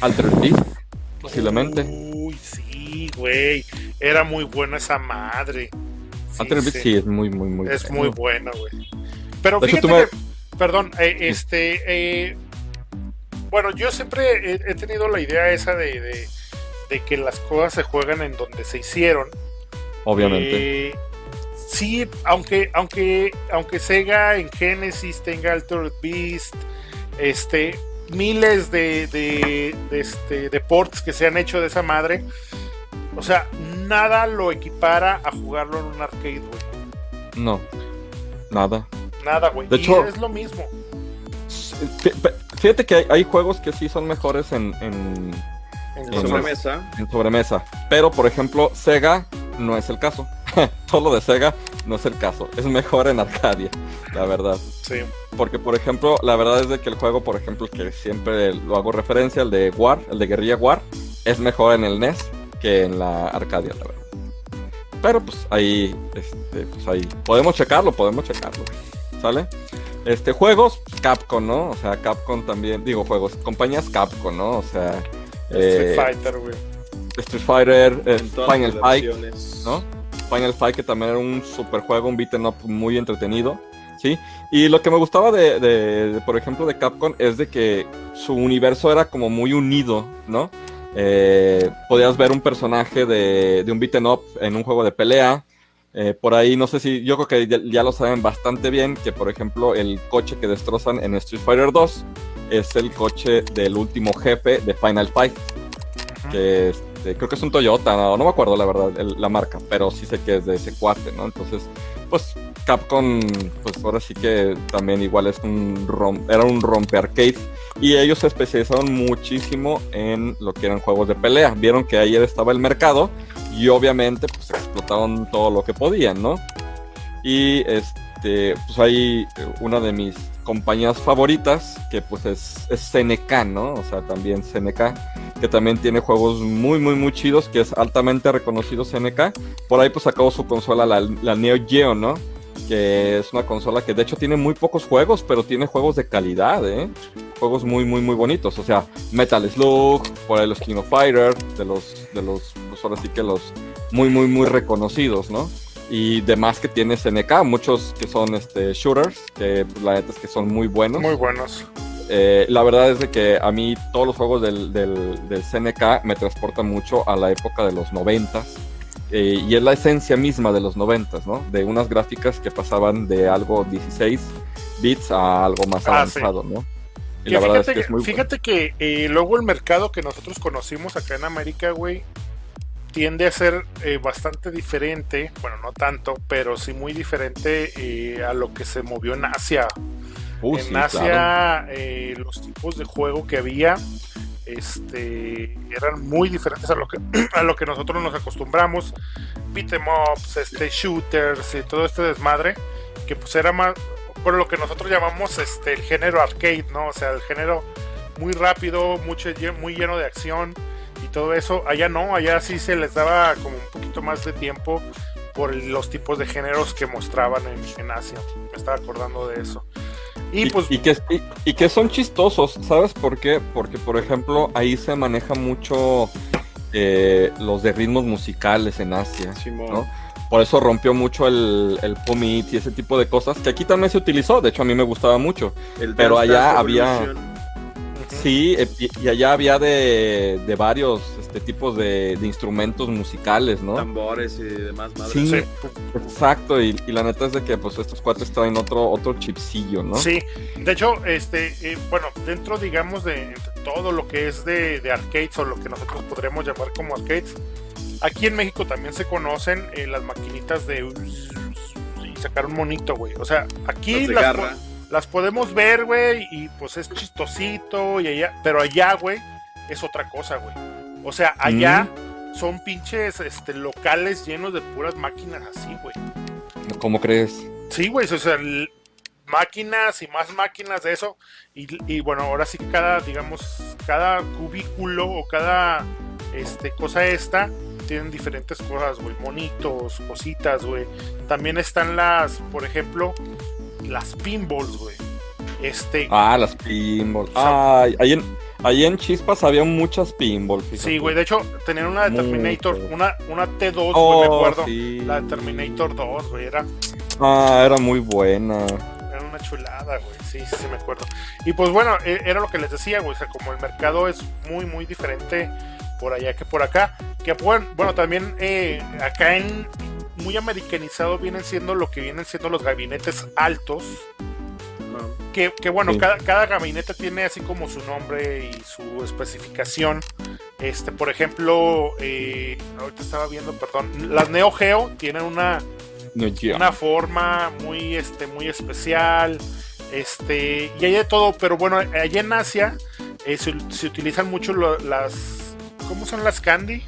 Altered Beast, posiblemente. Uy, sí, güey. Era muy buena esa madre. Sí, Altered Beast sí es muy, muy, muy Es bueno. muy buena, güey. Pero fíjate que, perdón, eh, este, eh, bueno, yo siempre he, he tenido la idea esa de, de, de que las cosas se juegan en donde se hicieron. Obviamente. Eh, sí, aunque, aunque, aunque Sega en Genesis tenga Altered Beast, este, miles de, de, de, este, de ports que se han hecho de esa madre, o sea, nada lo equipara a jugarlo en un arcade, güey. No. Nada. Nada, güey. De Y hecho- es lo mismo. Fí- fí- Fíjate que hay, hay juegos que sí son mejores en, en, En Sobremesa. en sobremesa. Pero, por ejemplo, Sega no es el caso. [laughs] todo lo de Sega no es el caso. Es mejor en Arcadia, la verdad. Sí. Porque, por ejemplo, la verdad es de que el juego, por ejemplo, que siempre lo hago referencia, el de War, el de Guerrilla War, es mejor en el NES que en la Arcadia, la verdad. Pero pues ahí, este, pues ahí, podemos checarlo, podemos checarlo. ¿Sale? Este, juegos, Capcom, ¿no? O sea, Capcom también, digo juegos, compañías Capcom, ¿no? O sea, Street eh, Fighter, güey. Street Fighter, eh, Final Fight. ¿no? Final Fight, que también era un super juego, un beat'em up muy entretenido, ¿sí? Y lo que me gustaba de, de- de, por ejemplo, de Capcom es de que su universo era como muy unido, ¿no? Eh, podías ver un personaje de, de un beat'em up en un juego de pelea. Eh, por ahí, no sé si, yo creo que ya, ya lo saben bastante bien, que por ejemplo el coche que destrozan en Street Fighter 2 es el coche del último jefe de Final Fight que este, creo que es un Toyota, no, no me acuerdo la verdad el- la marca, pero sí sé que es de ese cuate, ¿no? Entonces, pues Capcom, pues ahora sí que también igual es un rom- era un rompe arcade y ellos se especializaron muchísimo en lo que eran juegos de pelea. Vieron que ahí estaba el mercado y obviamente pues explotaron todo lo que podían, ¿no? Y este, pues hay una de mis compañías favoritas que pues es, es CNK, ¿no? O sea, también CNK que también tiene juegos muy, muy, muy chidos, que es altamente reconocido CNK. Por ahí pues sacó su consola, la, la Neo Geo, ¿no? Que es una consola que de hecho tiene muy pocos juegos, pero tiene juegos de calidad, ¿eh? Juegos muy, muy, muy bonitos. O sea, Metal Slug, por ahí los King of Fighter, de los, de los, pues ahora sí que los muy, muy, muy reconocidos, ¿no? Y demás que tiene SNK, muchos que son este, shooters, que pues, la neta es que son muy buenos. Muy buenos. Eh, la verdad es de que a mí todos los juegos del, del, del CNK me transportan mucho a la época de los noventas. Eh, y es la esencia misma de los noventas, ¿no? De unas gráficas que pasaban de algo 16 bits a algo más Ah, avanzado, ¿no? Y la verdad es fíjate que es muy bueno. fíjate que eh, luego el mercado que nosotros conocimos acá en América, güey, tiende a ser eh, bastante diferente, bueno, no tanto, pero sí muy diferente a lo que se movió en Asia. Uh, en sí, Asia, claro. eh, los tipos de juego que había este, eran muy diferentes a lo que, [clears throat] a lo que nosotros nos acostumbramos. Beat'em ups, este, shooters y todo este desmadre, que pues era más por lo que nosotros llamamos este, el género arcade, ¿no? O sea, el género muy rápido, mucho, muy lleno de acción y todo eso. Allá no, allá sí se les daba como un poquito más de tiempo por los tipos de géneros que mostraban en, en Asia. Me estaba acordando de eso. Y, Y, pues y que, y, que son chistosos, ¿sabes por qué? Porque, por ejemplo, ahí se maneja mucho eh, los de ritmos musicales en Asia. Por eso rompió mucho el, el Pumit y ese tipo de cosas, que aquí también se utilizó, de hecho a mí me gustaba mucho. El Pero allá había-. Sí, eh, y, allá había de, de varios este, tipos de, de instrumentos musicales, ¿no? tambores y demás madres. Sí, Sí. exacto, y, y la neta es de que pues estos cuates traen otro, otro chipsillo, ¿no? Sí, de hecho, este, eh, bueno, dentro, digamos, de todo lo que es de, de arcades o lo que nosotros podremos llamar como arcades, aquí en México también se conocen eh, las maquinitas de y sacar un monito, güey. O sea, aquí Las de las, garra. Las podemos ver, güey, y pues es chistosito y allá, pero allá, güey, es otra cosa, güey. O sea, allá son pinches este, locales llenos de puras máquinas así, güey. ¿Cómo crees? Sí, güey, o sea, máquinas y más máquinas de eso. Y, y bueno, ahora sí que cada, digamos, cada cubículo o cada este, cosa esta tienen diferentes cosas, güey. Monitos, cositas, güey. También están las, por ejemplo, las pinballs, güey. Este, Ah, las pinball. Ay, ahí en, ahí en Chispas había muchas pinball, fíjate. sí, güey. De hecho, tenían una de Terminator, Mucho. una, una T2, güey, me Oh, acuerdo. sí. La de Terminator 2, güey. Era, Ah, era muy buena. Era una chulada, güey. Sí, sí, sí, me acuerdo. Y pues bueno, e- era lo que les decía, güey. O sea, como el mercado es muy, muy diferente por allá que por acá. Que bueno, bueno también eh, acá en muy americanizado vienen siendo lo que vienen siendo los gabinetes altos. No. Que, que bueno, Sí. cada, cada gabinete tiene así como su nombre y su especificación. Este, por ejemplo, eh, ahorita estaba viendo, perdón, las Neo Geo tienen una, No, una forma muy este muy especial este y hay de todo pero bueno allá en Asia eh, se, se utilizan mucho lo- las cómo son las candy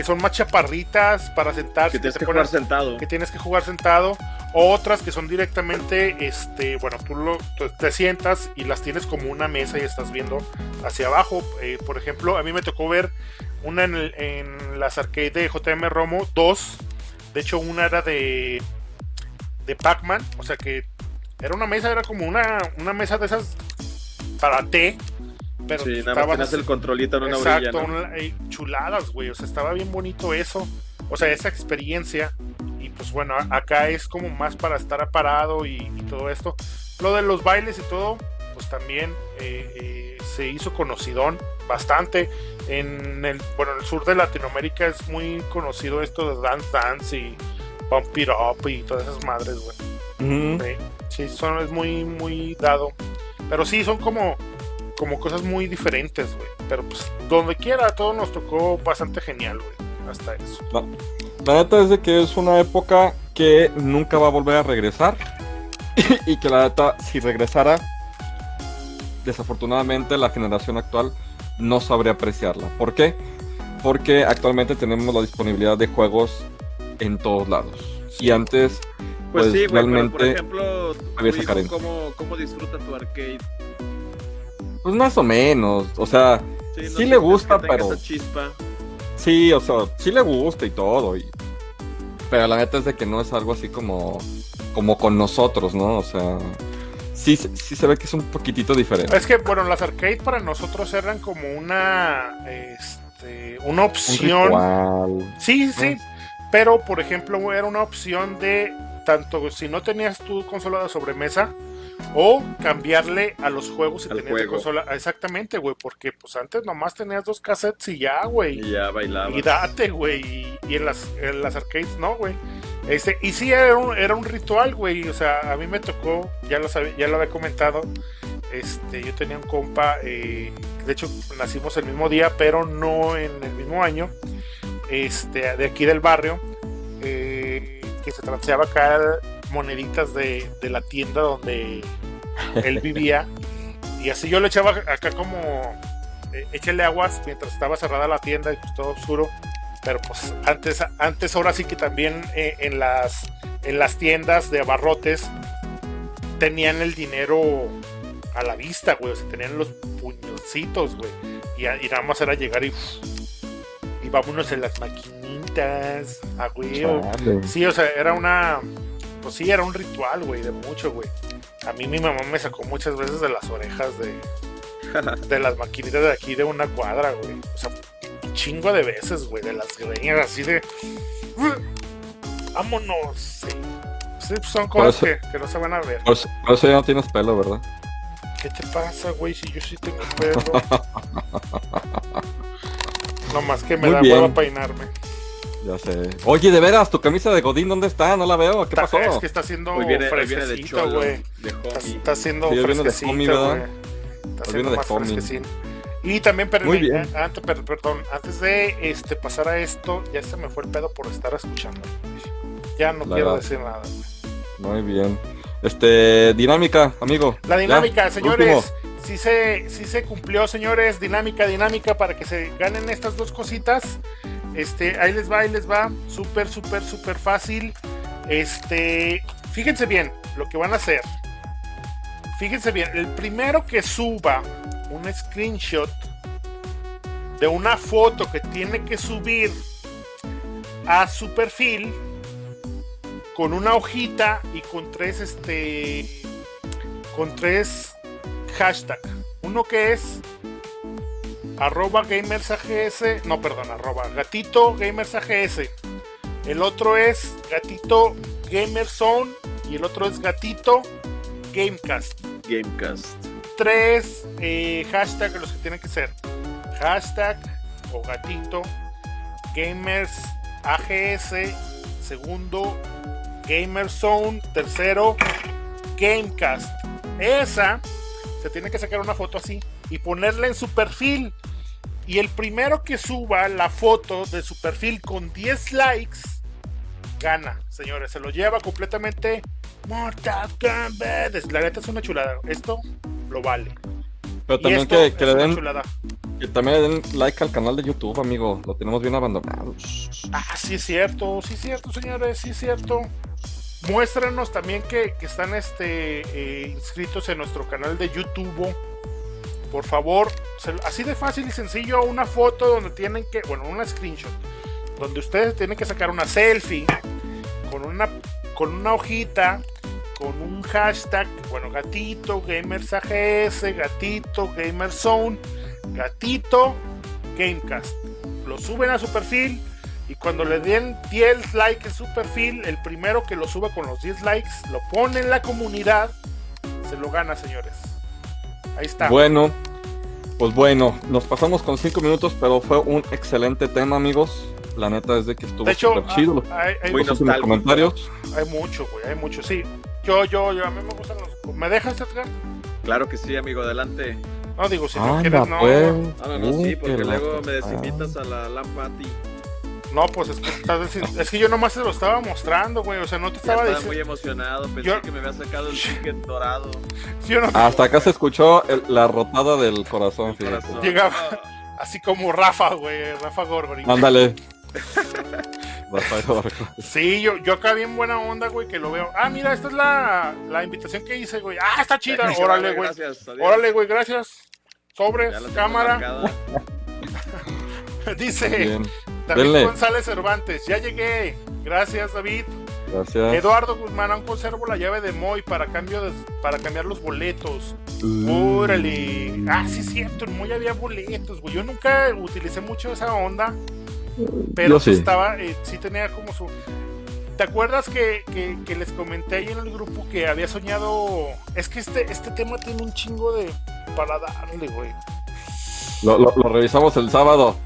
que son más chaparritas para sentarse. Que tienes que jugar sentado. que tienes que jugar sentado, o otras que son directamente, este, bueno, tú lo- te sientas y las tienes como una mesa y estás viendo hacia abajo. Eh, por ejemplo, a mí me tocó ver una en, el- en las arcades de JM Romo, dos. De hecho, una era de, de Pac-Man, o sea que era una mesa, era como una, una mesa de esas para té. Pero Sí, nada más tenías el controlito en una Exacto, orilla. ¿no? una- eh, chuladas, güey. O sea, estaba bien bonito eso. O sea, esa experiencia. Y pues bueno, acá es como más para estar parado y, y todo esto. Lo de los bailes y todo, pues también eh, eh, se hizo conocidón bastante. En el, bueno, en el sur de Latinoamérica es muy conocido esto de Dance Dance y Pump It Up y todas esas madres, güey. Ujú. Sí, sí, son, es muy, muy dado. Pero sí, son como, como cosas muy diferentes, güey. Pero pues, donde quiera, a todos nos tocó bastante genial, güey. Hasta eso. La neta es de que es una época que nunca va a volver a regresar. [laughs] y que la neta, si regresara, desafortunadamente la generación actual no sabría apreciarla. ¿Por qué? Porque actualmente tenemos la disponibilidad de juegos en todos lados. Y antes, Pues, Pues, sí, güey, pero por realmente ejemplo, tu hijo. ¿cómo, ¿cómo disfruta tu arcade? Pues más o menos. O sea, Sí no le gusta, que pero- esa chispa. sí, o sea, sí le gusta y todo. y- Pero la neta es de que no es algo así como, como con nosotros, ¿no? O sea, sí, se- sí se ve que es un poquitito diferente. Es que, bueno, las arcades para nosotros eran como una, este, una Un opción. Sí, sí. Pero, por ejemplo, era una opción de tanto si no tenías tu consola de sobremesa o cambiarle a los juegos Al tenías de juego. consola. Exactamente, güey, porque pues antes nomás tenías dos cassettes y ya, güey. Y ya bailaba. Y date, güey. Y, y en, las, en las arcades no, güey. Este, y sí, era un, era un ritual, güey. O sea, a mí me tocó, ya lo, sabía, ya lo había comentado. Este, yo tenía un compa, eh, de hecho nacimos el mismo día, pero no en el mismo año. Este, de aquí del barrio, eh, que se transeaba acá moneditas de, de la tienda donde él vivía. Y así yo le echaba acá como eh, échale aguas mientras estaba cerrada la tienda y pues todo oscuro. Pero pues antes, antes ahora sí que también eh, en, las, en las tiendas de abarrotes tenían el dinero a la vista, güey. O sea, tenían los puñoncitos, güey. Y, y nada más era llegar y, y vámonos en las maquinitas, a güey. Sí, o sea, era una. Pues sí, era un ritual, güey, de mucho, güey. A mí mi mamá me sacó muchas veces de las orejas de, [laughs] de las maquinitas de aquí de una cuadra, güey. O sea, un chingo de veces, güey, de las greñas así de. ¡Vámonos! Sí, Sí, pues son cosas eso- que, que no se van a ver. Por eso, por eso ya no tienes pelo, ¿verdad? ¿Qué te pasa, güey? Si yo sí tengo pelo. [laughs] no más que me Muy da bien. hueva peinarme. Ya sé. Oye, de veras, tu camisa de Godín, ¿dónde está? No la veo. ¿Qué Está- pasó? es que está haciendo Hoy viene, hoy viene de cholo, güey. Está, haciendo Sí, viene de güey. Está haciendo más fresquecín. Y también, pero, Muy bien. antes, per- perdón, antes de este, pasar a esto, ya se me fue el pedo por estar escuchando. Ya no La quiero verdad. decir nada. güey. Muy bien. Este, dinámica, amigo. La dinámica, señores, último. sí se, sí se cumplió, señores. Dinámica, dinámica, para que se ganen estas dos cositas. Este, ahí les va, ahí les va. Súper, súper, súper fácil. Este, fíjense bien lo que van a hacer. Fíjense bien, el primero que suba un screenshot de una foto que tiene que subir a su perfil con una hojita y con tres este con tres hashtags. Uno que es arroba gamersags, no perdón, arroba gatito gamersags. El otro es gatito gamerzone y el otro es gatito gamecast. Gamecast. Tres eh, hashtags los que tienen que ser. Hashtag o gatito gamers AGS. Segundo gamerzone. Tercero gamecast. Esa se tiene que sacar una foto así y ponerla en su perfil. Y el primero que suba la foto de su perfil con 10 likes gana, señores. Se lo lleva completamente Mortal Kombat. La neta es una chulada. Esto lo vale. Pero también que, le den. Que también le den like al canal de YouTube, amigo. Lo tenemos bien abandonado. Ah, sí es cierto, sí es cierto, señores, sí es cierto. Muéstrenos también que, que están este, eh, inscritos en nuestro canal de YouTube. Por favor, así de fácil y sencillo, una foto donde tienen que, bueno, una screenshot, donde ustedes tienen que sacar una selfie con una, con una hojita, con un hashtag, bueno, gatito, gamers gatito, gamerzone, gatito, gamecast. Lo suben a su perfil y cuando le den 10 likes en su perfil, el primero que lo suba con los 10 likes, lo pone en la comunidad, se lo gana, señores. Ahí está. Bueno, pues bueno, nos pasamos con cinco minutos, pero fue un excelente tema, amigos. La neta es de que estuvo de hecho, chido. Los, hay, hay- Muy los comentarios. hay mucho, güey, hay mucho, sí. Yo, yo, yo, a mí me gustan los... ¿Me dejas, Edgar? Claro que sí, amigo, adelante. No, digo, si no Anda, quieres, no. pues. No, no, no, sí, porque luego me desinvitas a la LAN Party. No, pues es que, estás diciendo- es que yo nomás te lo estaba mostrando, güey. O sea, no te Ya estaba estaba diciendo. muy emocionado, pensé Yo- que me había sacado el ticket dorado. Yo no- Hasta acá se escuchó el- la rotada del corazón, el fíjate. corazón. Llegaba. Así como Rafa, güey. Rafa Gorgori. Ándale. [laughs] Sí, yo, yo acá bien buena onda, güey, que lo veo. Ah, mira, esta es la, la invitación que hice, güey. Ah, está chida. Órale, güey. Órale, güey, gracias. Sobres, cámara. [laughs] [laughs] Dice Bien, David Denle. González Cervantes. Ya llegué. Gracias, David. gracias. Eduardo Guzmán, aún conservo la llave de Moy para cambio de- para cambiar los boletos. Uh, Órale. Ah, sí, es cierto. En Moy había boletos, güey. Yo nunca utilicé mucho esa onda. Pero sí. estaba, eh, sí tenía como su. ¿Te acuerdas que, que- que les comenté ahí en el grupo que había soñado? Es que este, este tema tiene un chingo de. para darle, güey. Lo, lo- lo revisamos el sábado.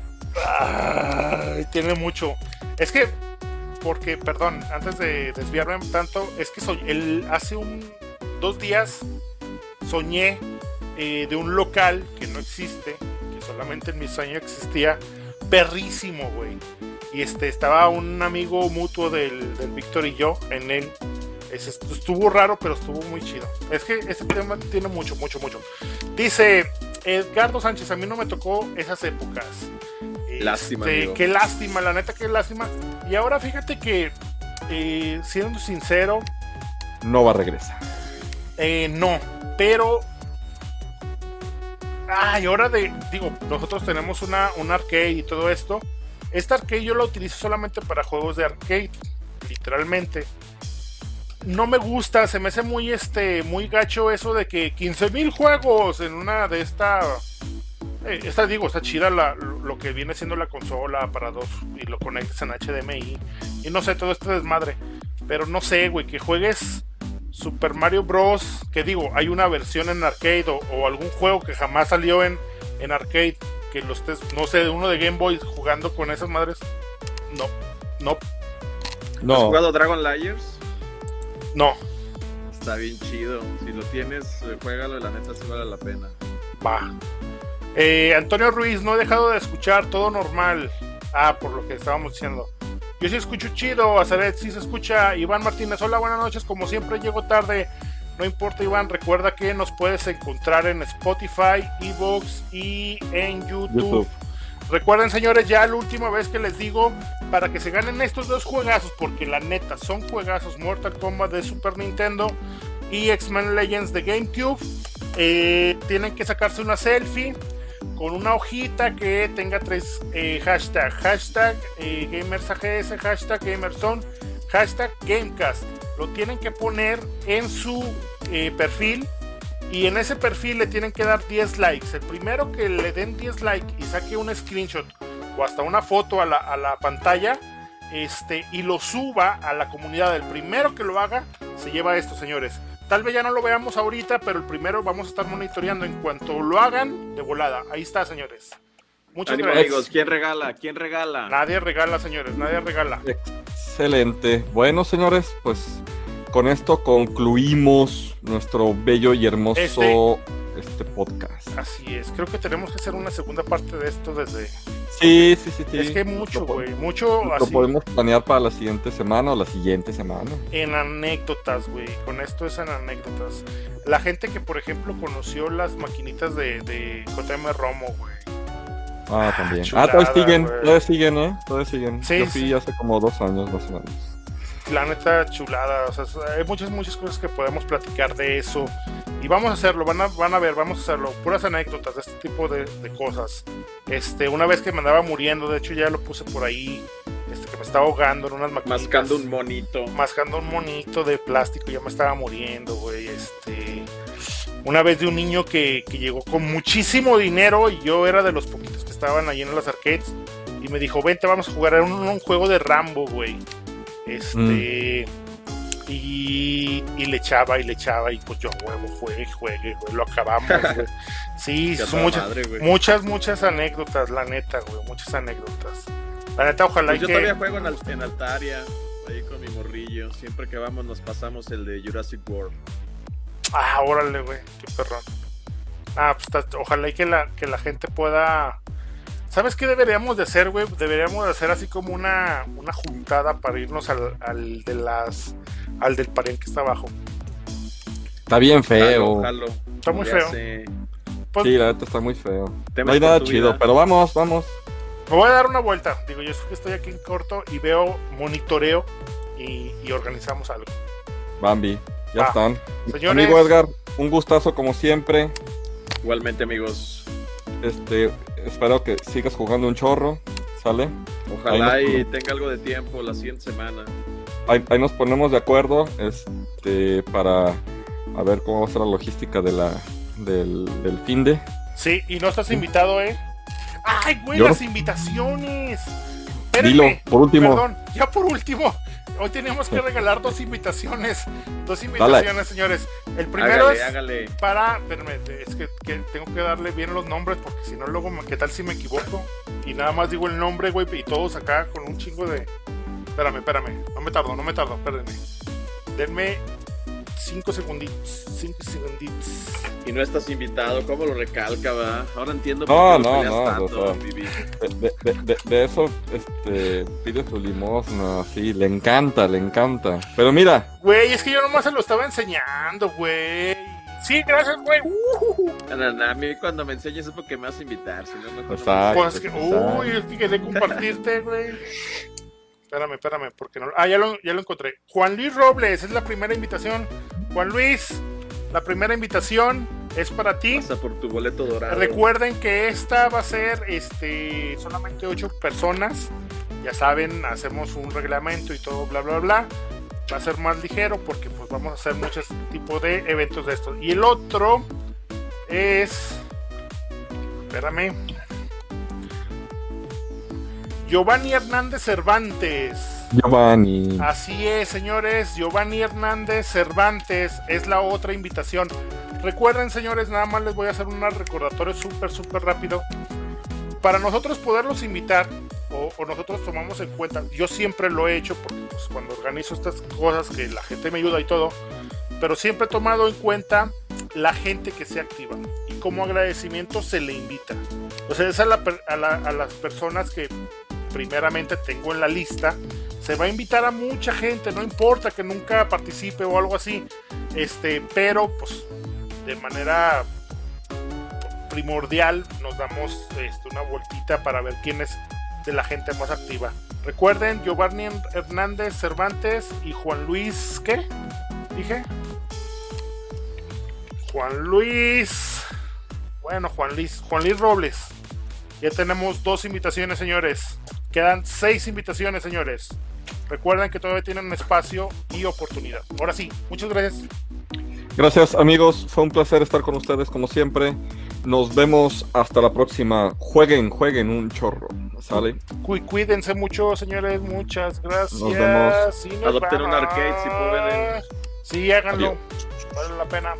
Tiene mucho. Es que, porque, perdón, antes de desviarme tanto, es que soy, el, hace un dos días soñé eh, de un local que no existe, que solamente en mi sueño existía, perrísimo, güey. Y este, estaba un amigo mutuo del, del Víctor y yo en él. Es- estuvo raro, pero estuvo muy chido. Es que este tema tiene mucho, mucho, mucho. Dice Edgardo Sánchez, a mí no me tocó esas épocas. Lástima, Este. Qué lástima, la neta, qué lástima. Y ahora fíjate que, eh, siendo sincero, No va a regresar. eh, no, pero. Ay, hora de. Digo, nosotros tenemos una, un arcade y todo esto. Esta arcade yo la utilizo solamente para juegos de arcade, literalmente. No me gusta, se me hace muy este muy gacho eso de que 15.000 juegos en una de esta. Eh, esta digo, está chida la- lo que viene siendo la consola para dos y lo conectas en HDMI. Y no sé, todo este desmadre. Pero no sé, güey, que juegues Super Mario Bros. Que digo, hay una versión en arcade o, o algún juego que jamás salió en, en arcade. Que los estés, no sé, uno de Game Boy jugando con esas madres. No, no, ¿Has No. jugado Dragon Layers? no. Está bien chido. Si lo tienes, eh, juégalo, la neta sí vale la pena. Va. Eh, Antonio Ruiz, no he dejado de escuchar, todo normal. Ah, por lo que estábamos diciendo. Yo sí escucho chido, Azaret sí se escucha. Iván Martínez, hola, buenas noches. Como siempre, llego tarde. No importa, Iván, recuerda que nos puedes encontrar en Spotify, Evox y en YouTube. YouTube. Recuerden, señores, ya la última vez que les digo, para que se ganen estos dos juegazos, porque la neta son juegazos Mortal Kombat de Super Nintendo y X-Men Legends de GameCube, eh, tienen que sacarse una selfie con una hojita que tenga tres eh, hashtag, hashtag eh, GamersAGS, hashtag GamerZone, hashtag Gamecast. Lo tienen que poner en su eh, perfil y en ese perfil le tienen que dar 10 likes. El primero que le den 10 likes y saque un screenshot o hasta una foto a la, a la pantalla este, y lo suba a la comunidad. El primero que lo haga se lleva esto, señores. Tal vez ya no lo veamos ahorita, pero el primero vamos a estar monitoreando en cuanto lo hagan de volada. Ahí está, señores. Muchas Ánimo, gracias. amigos. ¿Quién regala? ¿Quién regala? Nadie regala, señores, nadie regala. Excelente. Bueno, señores, pues con esto concluimos nuestro bello y hermoso Este- este, podcast. Así es, creo que tenemos que hacer una segunda parte de esto desde... Sí, sí, sí, sí. es que mucho, güey, mucho Lo así podemos planear para la siguiente semana o la siguiente semana. en anécdotas, güey. Con esto es en anécdotas. La gente que, por ejemplo, conoció las maquinitas de, de JM Romo, güey. Ah, también. chulada, ah, todavía siguen, güey. todavía siguen, ¿eh? Todavía siguen. Sí, Yo sí. fui hace como dos años más o menos. La neta chulada, o sea, hay muchas, muchas cosas que podemos platicar de eso. Y vamos a hacerlo, van a, van a ver, vamos a hacerlo. Puras anécdotas de este tipo de, de cosas. Este, una vez que me andaba muriendo, de hecho ya lo puse por ahí, este, que me estaba ahogando en unas maquinitas. Mascando un monito. mascando un monito de plástico, ya me estaba muriendo, güey. Este, una vez de un niño que, que llegó con muchísimo dinero y yo era de los poquitos que estaban allí en las arcades y me dijo, vente, vamos a jugar a un, un juego de Rambo, güey. Este, y, y le echaba y le echaba y pues yo, huevo, juegue, juegue, güey, lo acabamos, [laughs] güey. Sí, son muchas, madre, güey. muchas, muchas anécdotas, la neta, güey, muchas anécdotas. La neta, ojalá Pues y yo que... todavía juego en, Al- en Altaria, ahí con mi morrillo. Siempre que vamos nos pasamos el de Jurassic World. Ah, órale, güey, qué perrón. Ah, pues ojalá y que la, que la gente pueda. ¿Sabes qué deberíamos de hacer, güey? Deberíamos de hacer así como una, una juntada para irnos al, al de las. al del pariente que está abajo. Está bien feo. jalo. Está muy Ya feo. sé. Pues Sí, la neta está muy feo. No hay nada chido, vida. pero vamos, vamos. me voy a dar una vuelta. Digo, yo sé que estoy aquí en corto y veo, monitoreo y, y organizamos algo. Bambi, ya están. Señores. Amigo Edgar, un gustazo como siempre. Igualmente, amigos. Este, espero que sigas jugando un chorro, ¿sale? Ojalá nos- y tenga algo de tiempo la siguiente semana. Ahí, ahí nos ponemos de acuerdo, este, para a ver cómo va a ser la logística de la, del, del fin de. Sí, y no estás invitado, ¿eh? ¡Ay, güey, Yo las invitaciones! Espérenme. Dilo, por último. Perdón, ya por último. Hoy tenemos que regalar dos invitaciones. Dos invitaciones, señores. El primero Hágale, es hágale. para. Espérenme, es que, que tengo que darle bien los nombres porque si no, luego, ¿qué tal si me equivoco? Y nada más digo el nombre, güey, y todos acá con un chingo de. Espérame, espérame. No me tardo, no me tardo, espérenme. Denme cinco segunditos. Cinco segunditos. Y no estás invitado, ¿cómo lo recalca, va? Ahora entiendo No, por qué no, lo peleas no, tanto, o sea. De, de- de- de- de eso, este, pide su limosna, sí, le encanta, le encanta. Pero mira, Güey, es que yo nomás se lo estaba enseñando, güey. Sí, gracias, güey. Uh, No, no, no, a mí cuando me enseñes es porque me vas a invitar, si no, no me Exacto. Pues que, uy, es que quería compartirte, güey. Espérame, espérame, porque no. Ah, ya lo, ya lo encontré. Juan Luis Robles, es la primera invitación. Juan Luis, la primera invitación es para ti. Pasa por tu boleto dorado. Recuerden que esta va a ser este solamente ocho personas. Ya saben, hacemos un reglamento y todo, bla, bla, bla. Va a ser más ligero porque pues vamos a hacer muchos tipos de eventos de estos. Y el otro es... Espérame. Giovanni Hernández Cervantes. Giovanni. Así es, señores. Giovanni Hernández Cervantes es la otra invitación. Recuerden, señores, nada más les voy a hacer un recordatorio súper, súper rápido. Para nosotros poderlos invitar, o, o nosotros tomamos en cuenta, yo siempre lo he hecho, porque pues, cuando organizo estas cosas que la gente me ayuda y todo, pero siempre he tomado en cuenta la gente que se activa y como agradecimiento se le invita. O sea, es a, la per- a la- a las personas que primeramente tengo en la lista, se va a invitar a mucha gente, no importa que nunca participe o algo así, este, pero pues de manera primordial nos damos este, una vueltita para ver quién es de la gente más activa. Recuerden, Giovanni Hernández Cervantes y Juan Luis, ¿qué? Dije. Juan Luis. Bueno, Juan Luis. Juan Luis Robles. Ya tenemos dos invitaciones, señores. Quedan seis invitaciones, señores. Recuerden que todavía tienen espacio y oportunidad. Ahora sí, muchas gracias. Gracias amigos, fue un placer estar con ustedes como siempre. Nos vemos hasta la próxima. Jueguen, jueguen un chorro. ¿Sale? Cu- cuídense mucho, señores. Muchas gracias. Nos vemos. Nos Adopten un arcade si pueden. Sí, háganlo. Adiós. Vale la pena.